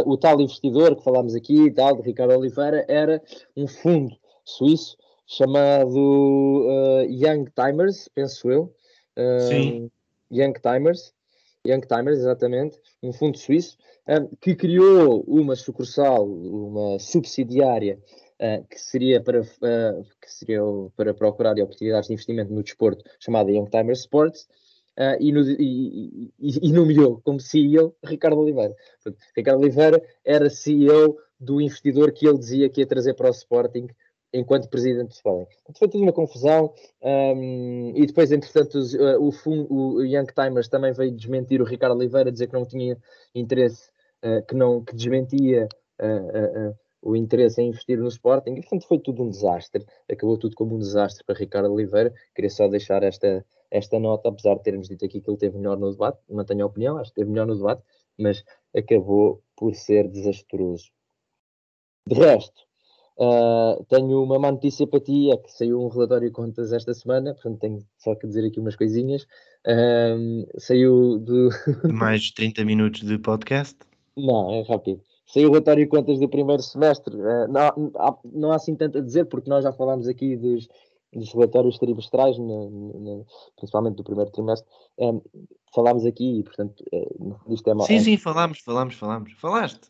o tal investidor que falámos aqui, tal, de Ricardo Oliveira, era um fundo suíço chamado uh, Young Timers, penso eu. Sim. Young Timers, Young Timers, exatamente, um fundo suíço, que criou uma sucursal, uma subsidiária uh, que seria para uh, que seria para procurar oportunidades de investimento no desporto chamada Young Timer Sports uh, e, no, e, e, e, nomeou como CEO Ricardo Oliveira. Portanto, Ricardo Oliveira era CEO do investidor que ele dizia que ia trazer para o Sporting enquanto presidente do Sporting. Foi tudo uma confusão um, e depois, entretanto, o, fundo, o Young Timers também veio desmentir o Ricardo Oliveira, dizer que não tinha interesse, uh, que não que desmentia uh, uh, o interesse em investir no Sporting, e portanto foi tudo um desastre, acabou tudo como um desastre para Ricardo Oliveira, queria só deixar esta, esta nota, apesar de termos dito aqui que ele teve melhor no debate, mantenho a opinião, acho que teve melhor no debate, mas acabou por ser desastroso. De resto, Uh, tenho uma má notícia para ti, é que saiu um relatório de contas esta semana, portanto tenho só que dizer aqui umas coisinhas. Uh, saiu do. Mais de 30 minutos de podcast? Não, é rápido. Saiu o relatório de contas do primeiro semestre. Uh, não, há, não há assim tanto a dizer, porque nós já falámos aqui dos, dos relatórios trimestrais, no, no, principalmente do primeiro trimestre. Um, falámos aqui e, portanto, isto é mal. Sim, sim, falámos, falámos, falámos. Falaste.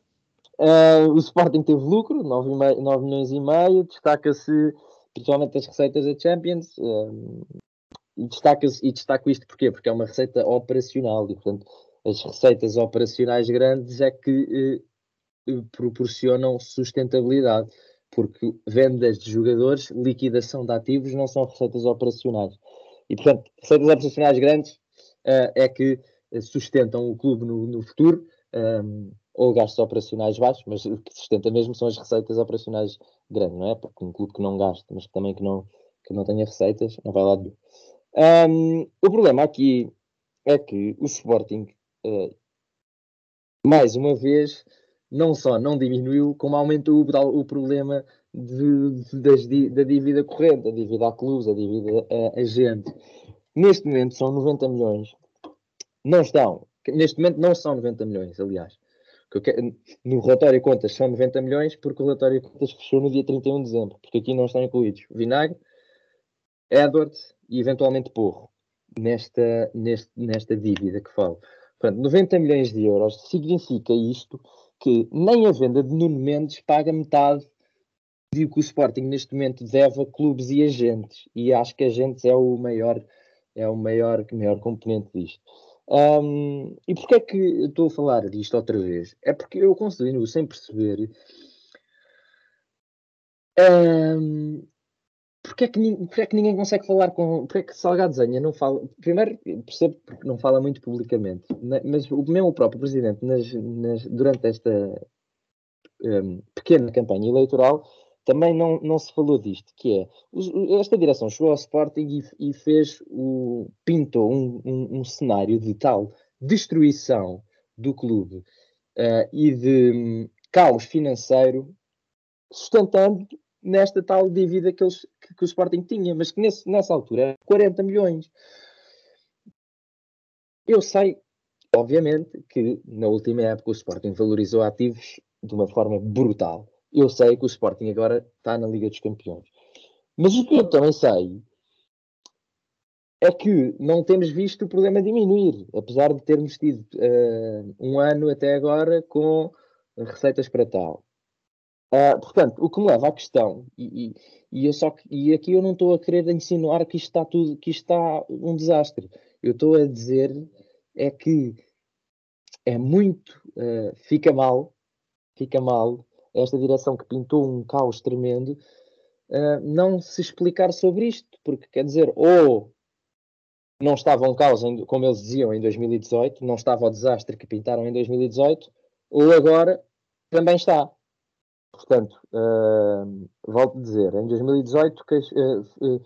Uh, o Sporting teve lucro, 9, 9 milhões e meio, destaca-se principalmente as receitas da Champions, uh, e, destaca-se, e destaco isto porquê? Porque é uma receita operacional, e portanto as receitas operacionais grandes é que uh, proporcionam sustentabilidade, porque vendas de jogadores, liquidação de ativos não são receitas operacionais. E portanto, receitas operacionais grandes é que sustentam o clube no, no futuro. Ou gastos operacionais baixos, mas o que sustenta mesmo são as receitas operacionais grandes, não é? Porque um clube que não gasta, mas também que não, que não tenha receitas, não vai lá de um, O problema aqui é que o Sporting, uh, mais uma vez, não só não diminuiu, como aumentou o, o problema de, de, da dívida corrente, a dívida a clubes, a dívida a, a gente. Neste momento são 90 milhões. Não estão, neste momento não são 90 milhões, aliás no relatório de contas são 90 milhões, porque o relatório de contas fechou no dia 31 de dezembro, porque aqui não estão incluídos Vinagre, Edwards e eventualmente Porro, nesta, neste, nesta dívida que falo. Portanto, 90 milhões de euros significa isto que nem a venda de Nuno Mendes paga metade do que o Sporting neste momento deve a clubes e agentes. E acho que agentes é o maior, é o maior, maior componente disto. Um, e porquê é que estou a falar disto outra vez? É porque eu continuo sem perceber um, é que, é que ninguém consegue falar com. Porque é que Salgado Zenha não fala. Primeiro, percebo porque não fala muito publicamente, mas o mesmo próprio presidente, nas, nas, durante esta um, pequena campanha eleitoral, também não, não se falou disto, que é, esta direção chegou ao Sporting e, e fez o, pintou um, um, um, cenário de tal destruição do clube uh, e de um, caos financeiro, sustentando nesta tal dívida que, eles, que, que o Sporting tinha, mas que nesse, nessa altura era 40 milhões. Eu sei, obviamente, que na última época o Sporting valorizou ativos de uma forma brutal eu sei que o Sporting agora está na Liga dos Campeões. Mas o que eu também sei é que não temos visto o problema diminuir, apesar de termos tido uh, um ano até agora com receitas para tal. Uh, portanto, o que me leva à questão, e, e, e, eu só, e aqui eu não estou a querer insinuar que isto está tudo, que isto está um desastre. Eu estou a dizer é que é muito, uh, fica mal, fica mal esta direção que pintou um caos tremendo, uh, não se explicar sobre isto, porque quer dizer, ou não estava um caos, como eles diziam, em 2018, não estava o desastre que pintaram em 2018, ou agora também está. Portanto, uh, volto a dizer, em 2018 que, uh,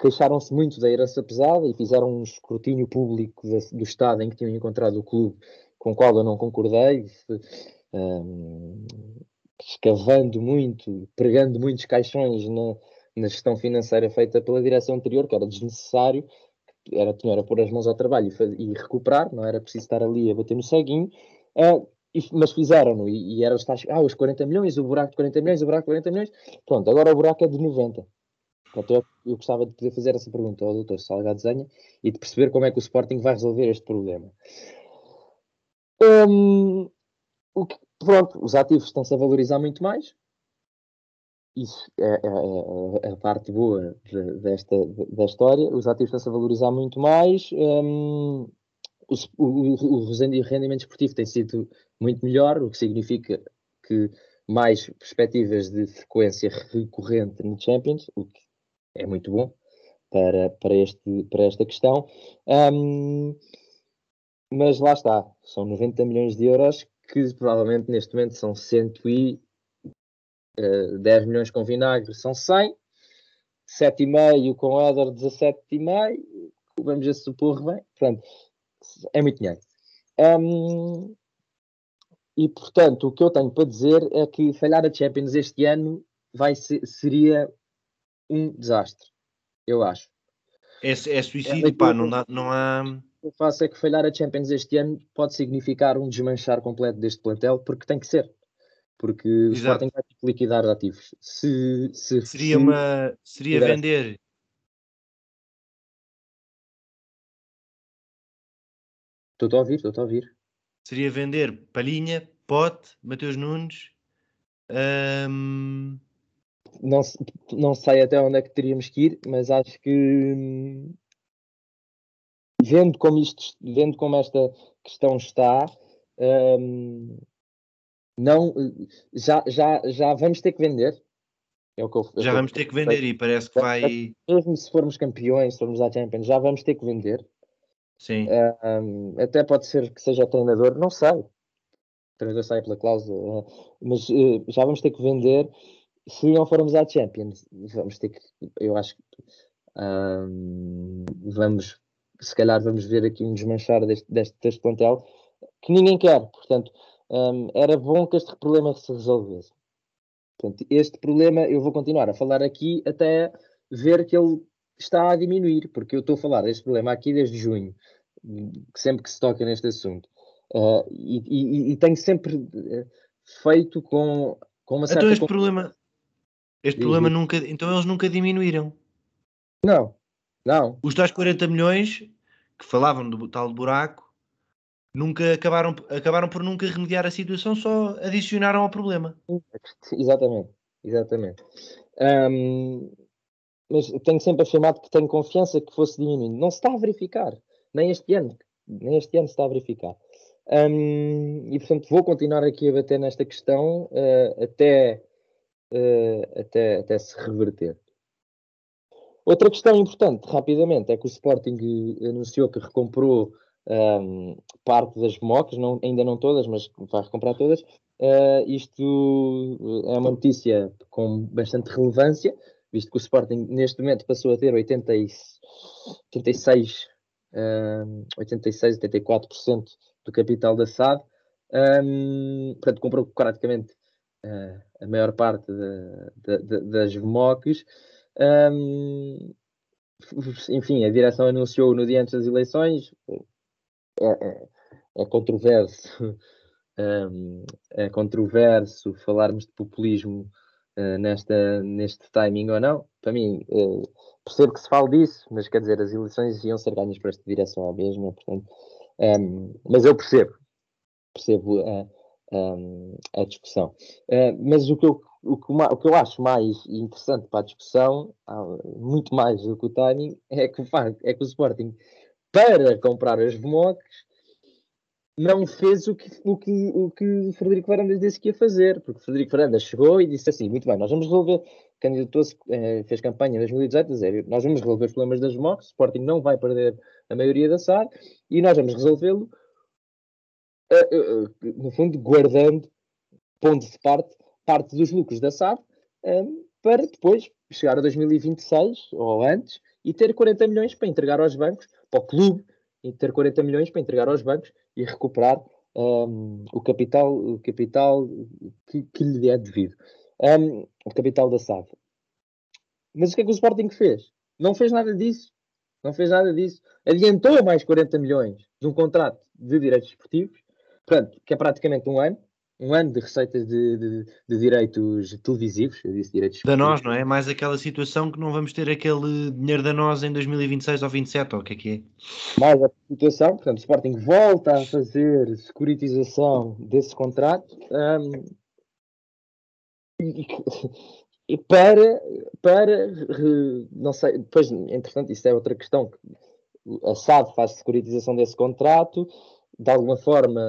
queixaram-se muito da herança pesada e fizeram um escrutínio público do Estado em que tinham encontrado o clube com o qual eu não concordei escavando muito, pregando muitos caixões na, na gestão financeira feita pela direção anterior, que era desnecessário, era, era pôr as mãos ao trabalho e, e, recuperar, não era preciso estar ali a bater no ceguinho, e, mas fizeram-no, e, e era os ah, os 40 milhões, o buraco de 40 milhões, o buraco de 40 milhões, pronto, agora o buraco é de 90. Portanto, eu, eu gostava de poder fazer essa pergunta ao Dr. Salgado Zenha e de perceber como é que o Sporting vai resolver este problema. Um, o que, pronto, os ativos estão-se a valorizar muito mais. Isso é, é, é, a parte boa de, desta da história. Os ativos estão-se a valorizar muito mais. Um, o, o, o rendimento esportivo tem sido muito melhor, o que significa que mais perspectivas de frequência recorrente no Champions, o que é muito bom para, para, este, para esta questão. Um, mas lá está, são 90 milhões de euros que provavelmente neste momento são 110 uh, milhões com vinagre, são 100, 7,5 com Éder, 17,5, vamos o porro vem, portanto, é muito dinheiro. Um, e portanto, o que eu tenho para dizer é que falhar a Champions este ano vai ser, seria um desastre, eu acho. É, é suicídio, é, pá, não, dá, não há. O que eu faço é que falhar a Champions este ano pode significar um desmanchar completo deste plantel, porque tem que ser. Porque Exato. o Sporting vai ter que liquidar ativos. Se, se, seria se, uma. Seria vender. Estou a ouvir, estou a ouvir. Seria vender Palhinha, Pote, Mateus Nunes. Um... Não, não sei até onde é que teríamos que ir, mas acho que vendo como isto, vendo como esta questão está, um, não, já, já, já vamos ter que vender. É o que eu, é já vamos ter que vender e parece que vai. Mesmo se formos campeões, se formos à Champions, já vamos ter que vender. Sim. Um, até pode ser que seja o treinador, não sei. O treinador sai pela cláusula, mas uh, já vamos ter que vender. Se não formos à Champions, vamos ter que. Eu acho que um, vamos, se calhar, vamos ver aqui um desmanchar deste, deste, deste plantel que ninguém quer. Portanto, um, era bom que este problema se resolvesse. Portanto, este problema eu vou continuar a falar aqui até ver que ele está a diminuir, porque eu estou a falar deste problema aqui desde junho, sempre que se toca neste assunto. Uh, e, e, e, tenho sempre eh, feito com, com uma certa. Então este problema, este problema nunca. Então eles nunca diminuíram. Não, não. Os tais 40 milhões que falavam do tal buraco nunca acabaram, acabaram por nunca remediar a situação, só adicionaram ao problema. Exatamente, exatamente. Um, mas tenho sempre afirmado que tenho confiança que fosse diminuindo. Não se está a verificar, nem este ano, nem este ano se está a verificar. Um, e portanto vou continuar aqui a bater nesta questão uh, até, uh, até, até se reverter. Outra questão importante, rapidamente, é que o Sporting anunciou que recomprou um, parte das mocas, não, ainda não todas, mas vai recomprar todas. Uh, isto é uma notícia com bastante relevância, visto que o Sporting neste momento passou a ter 80 e, 86, um, 86, 84% do capital da SAD. Um, portanto, comprou praticamente uh, a maior parte de, de, de, das MOCs. Um, enfim, a direção anunciou no dia antes das eleições, é, é, é controverso, um, é controverso falarmos de populismo uh, nesta, neste timing ou não. Para mim, uh, percebo que se fala disso, mas quer dizer, as eleições iam ser ganhas para esta direção à mesma, portanto, um, mas eu percebo, percebo a, a, a discussão. Uh, mas o que, eu, o, que, o que eu acho mais interessante para a discussão, muito mais do que o timing, é que, é que o Sporting para comprar as VMOCs, não fez o que, o que, o que Frederico Varandas disse que ia fazer, porque Frederico Varandas chegou e disse assim: muito bem, nós vamos resolver, candidatou-se, eh, fez campanha em 2018, dizer, nós vamos resolver os problemas das VMOCs, o Sporting não vai perder a maioria da SAD e nós vamos resolvê-lo, uh, uh, no fundo, guardando, pondo de parte, parte dos lucros da SAD, um, para depois chegar a 2026 ou antes e ter 40 milhões para entregar aos bancos para o clube e ter 40 milhões para entregar aos bancos e recuperar um, o capital, o capital que, que lhe é devido. Um, o capital da SAD. Mas o que é que o Sporting fez? Não fez nada disso. Não fez nada disso. Adiantou mais 40 milhões de um contrato de direitos esportivos, portanto, que é praticamente um ano, um ano de receitas de, de, de, direitos televisivos, eu disse direitos Da nós, não é? Mais aquela situação que não vamos ter aquele dinheiro da nós em 2026 ou 27, ou o que é que é? Mais a situação, portanto, o Sporting volta a fazer securitização desse contrato um, e, e, para, para, não sei, depois, entretanto, isso é outra questão, a SAD faz securitização desse contrato, de alguma forma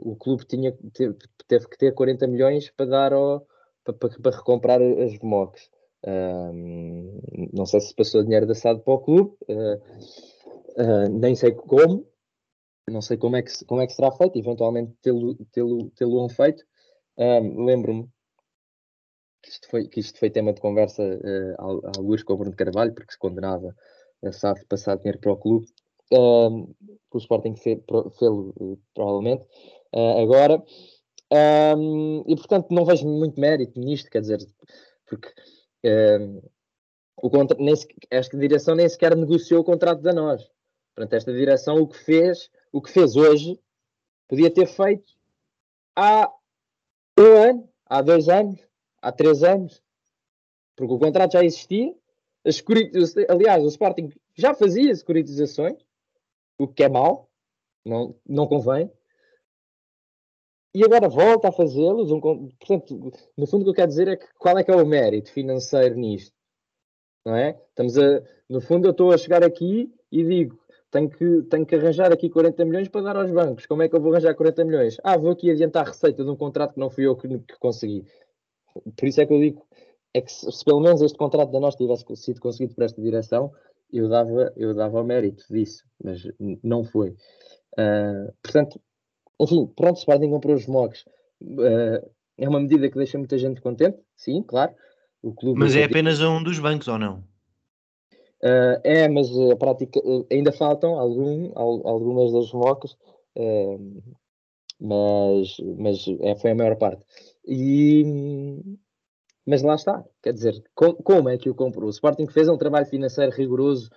o clube tinha, teve, que ter 40 milhões para dar ao, para, para, recomprar as. Um, não sei se passou dinheiro da SAD para o clube, uh, uh, nem sei como, não sei como é que, como é que será feito, eventualmente tê-lo tê tê feito. Um, Lembro-me que isto, foi, que isto foi tema de conversa uh, à, luz com o Bruno Carvalho, porque se condenava a SAD passar dinheiro para o clube um, o Sporting fê-lo eh, provavelmente uh, agora. Um, e portanto não vejo muito mérito nisto, quer dizer, porque um, o contra, nem, esta direção nem sequer negociou o contrato da nós. Portanto, esta direção o que fez, o que fez hoje, podia ter feito há um ano, há dois anos, há três anos, porque o contrato já existia. As aliás, o Sporting já fazia securitizações, o que é mau, não, não convém. E agora volta a fazê-los. Um, portanto, no fundo, o que eu quero dizer é que qual é que é o mérito financeiro nisto? Não é? Estamos a, no fundo, eu estou a chegar aqui e digo: tenho que, tenho que arranjar aqui 40 milhões para dar aos bancos. Como é que eu vou arranjar 40 milhões? Ah, vou aqui adiantar a receita de um contrato que não fui eu que, que consegui. Por isso é que eu digo: é que se, se, pelo menos este contrato da nós tivesse sido conseguido por esta direção, eu dava, eu dava o mérito disso, mas não foi. Uh, portanto, enfim, pronto, Sporting comprou os mocks. Uh, é uma medida que deixa muita gente contente, sim, claro. O clube mas é apenas a um dos bancos ou não? Uh, é, mas a prática ainda faltam algum, algumas das mocks, mas, mas é, foi a maior parte. E, mas lá está, quer dizer, com, como é que o comprou? O Sporting fez um trabalho financeiro rigoroso,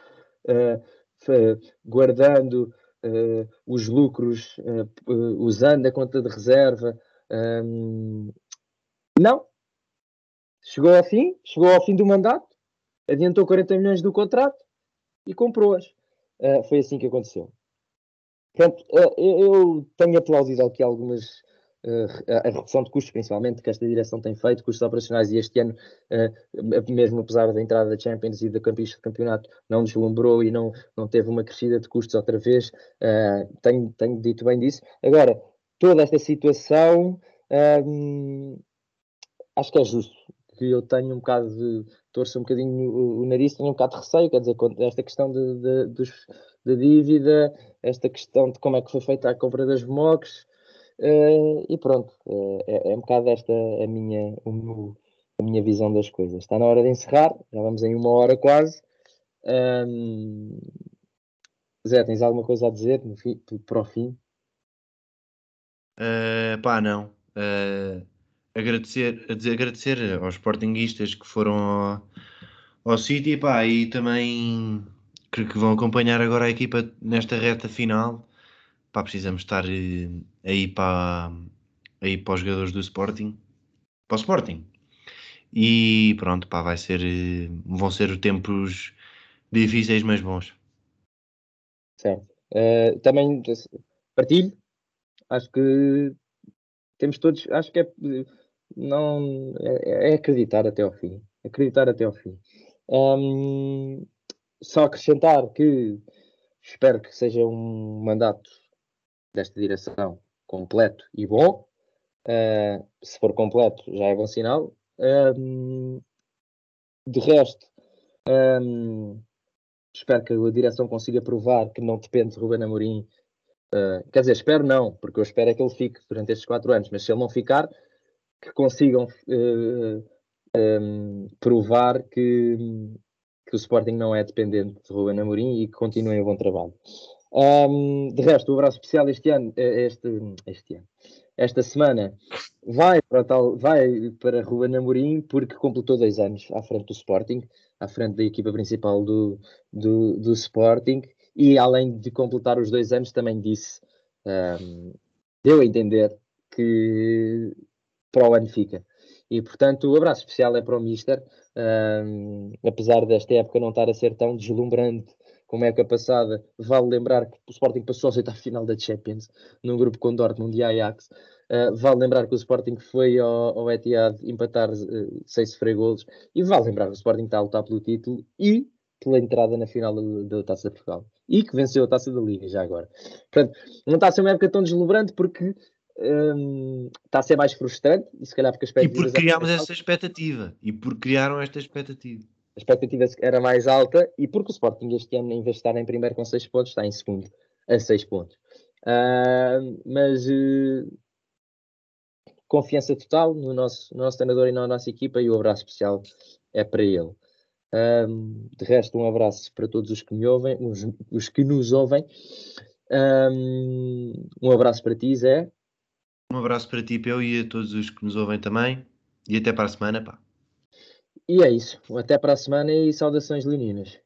uh, guardando uh, os lucros, uh, usando a conta de reserva. Um, não. Chegou ao fim, chegou ao fim do mandato, adiantou 40 milhões do contrato e comprou-as. foi assim que aconteceu. Portanto, eu tenho aplaudido aqui algumas a redução de custos, principalmente, que esta direção tem feito, custos operacionais, e este ano, mesmo apesar da entrada da Champions e da campista de campeonato, não deslumbrou e não, não teve uma crescida de custos outra vez. Tenho, tenho dito bem disso. Agora, toda esta situação, acho que é justo. Que eu tenho um bocado de. torço um bocadinho o, o nariz, tenho um bocado de receio, quer dizer, esta questão de, de, dos, da dívida, esta questão de como é que foi feita a compra das MOCs, Uh, e pronto, uh, é, é, um bocado esta a minha, a minha visão das coisas. Está na hora de encerrar, já vamos em uma hora quase. Um, Zé, tens alguma coisa a dizer no para o fim? Uh, pá, não. Uh, agradecer, agradecer aos sportinguistas que foram ao, City e também que, que vão acompanhar agora a equipa nesta reta final pá, precisamos estar eh, aí para, aí para os jogadores do Sporting, para o Sporting. E pronto, pá, vai ser, eh, vão ser tempos difíceis, mas bons. Certo. Uh, também partilho, acho que temos todos, acho que é, não, é, é acreditar até ao fim. Acreditar até ao fim. Um, só acrescentar que espero que seja um mandato desta direção completo e bom. Uh, se for completo, já é bom sinal. Um, de resto, um, espero que a direção consiga provar que não depende de Ruben Amorim. Uh, quer dizer, espero não, porque eu espero é que ele fique durante estes quatro anos, mas se ele não ficar, que consigam uh, um, provar que, que o Sporting não é dependente de Ruben Amorim e que continuem o bom trabalho. Um, de resto, o abraço especial este ano, eh, este, este ano, esta semana, vai para, tal, vai para Ruben Amorim porque completou dois anos à frente do Sporting, à frente da equipa principal do, do, do Sporting, e além de completar os dois anos, também disse, um, deu a entender que para o ano fica. E portanto, o abraço especial é para o Mister, apesar desta época não estar a ser tão deslumbrante como é a época passada, vale lembrar que o Sporting passou a final da Champions, num grupo com Dortmund e Ajax. Uh, vale lembrar que o Sporting foi ao, ao Etihad empatar uh, seis fregolos. E vale lembrar que o Sporting está a lutar pelo título e pela entrada na final da, da Taça de Portugal. E que venceu a Taça da Liga já agora. Portanto, não está a ser uma época tão deslumbrante porque um, está a ser mais frustrante e se calhar porque E porque criámos essa expectativa. E porque criaram esta expectativa a expectativa era mais alta e porque o Sporting este ano, em vez de estar em primeiro com 6 pontos, está em segundo, a 6 pontos. Uh, mas uh, confiança total no nosso, no nosso treinador e na nossa equipa e o abraço especial é para ele. Um, de resto, um abraço para todos os que me ouvem, os, os que nos ouvem. Um, um abraço para ti, Zé. Um abraço para ti, Peu, e a todos os que nos ouvem também. E até para a semana, pá. E é isso. Até para a semana e saudações leoninas.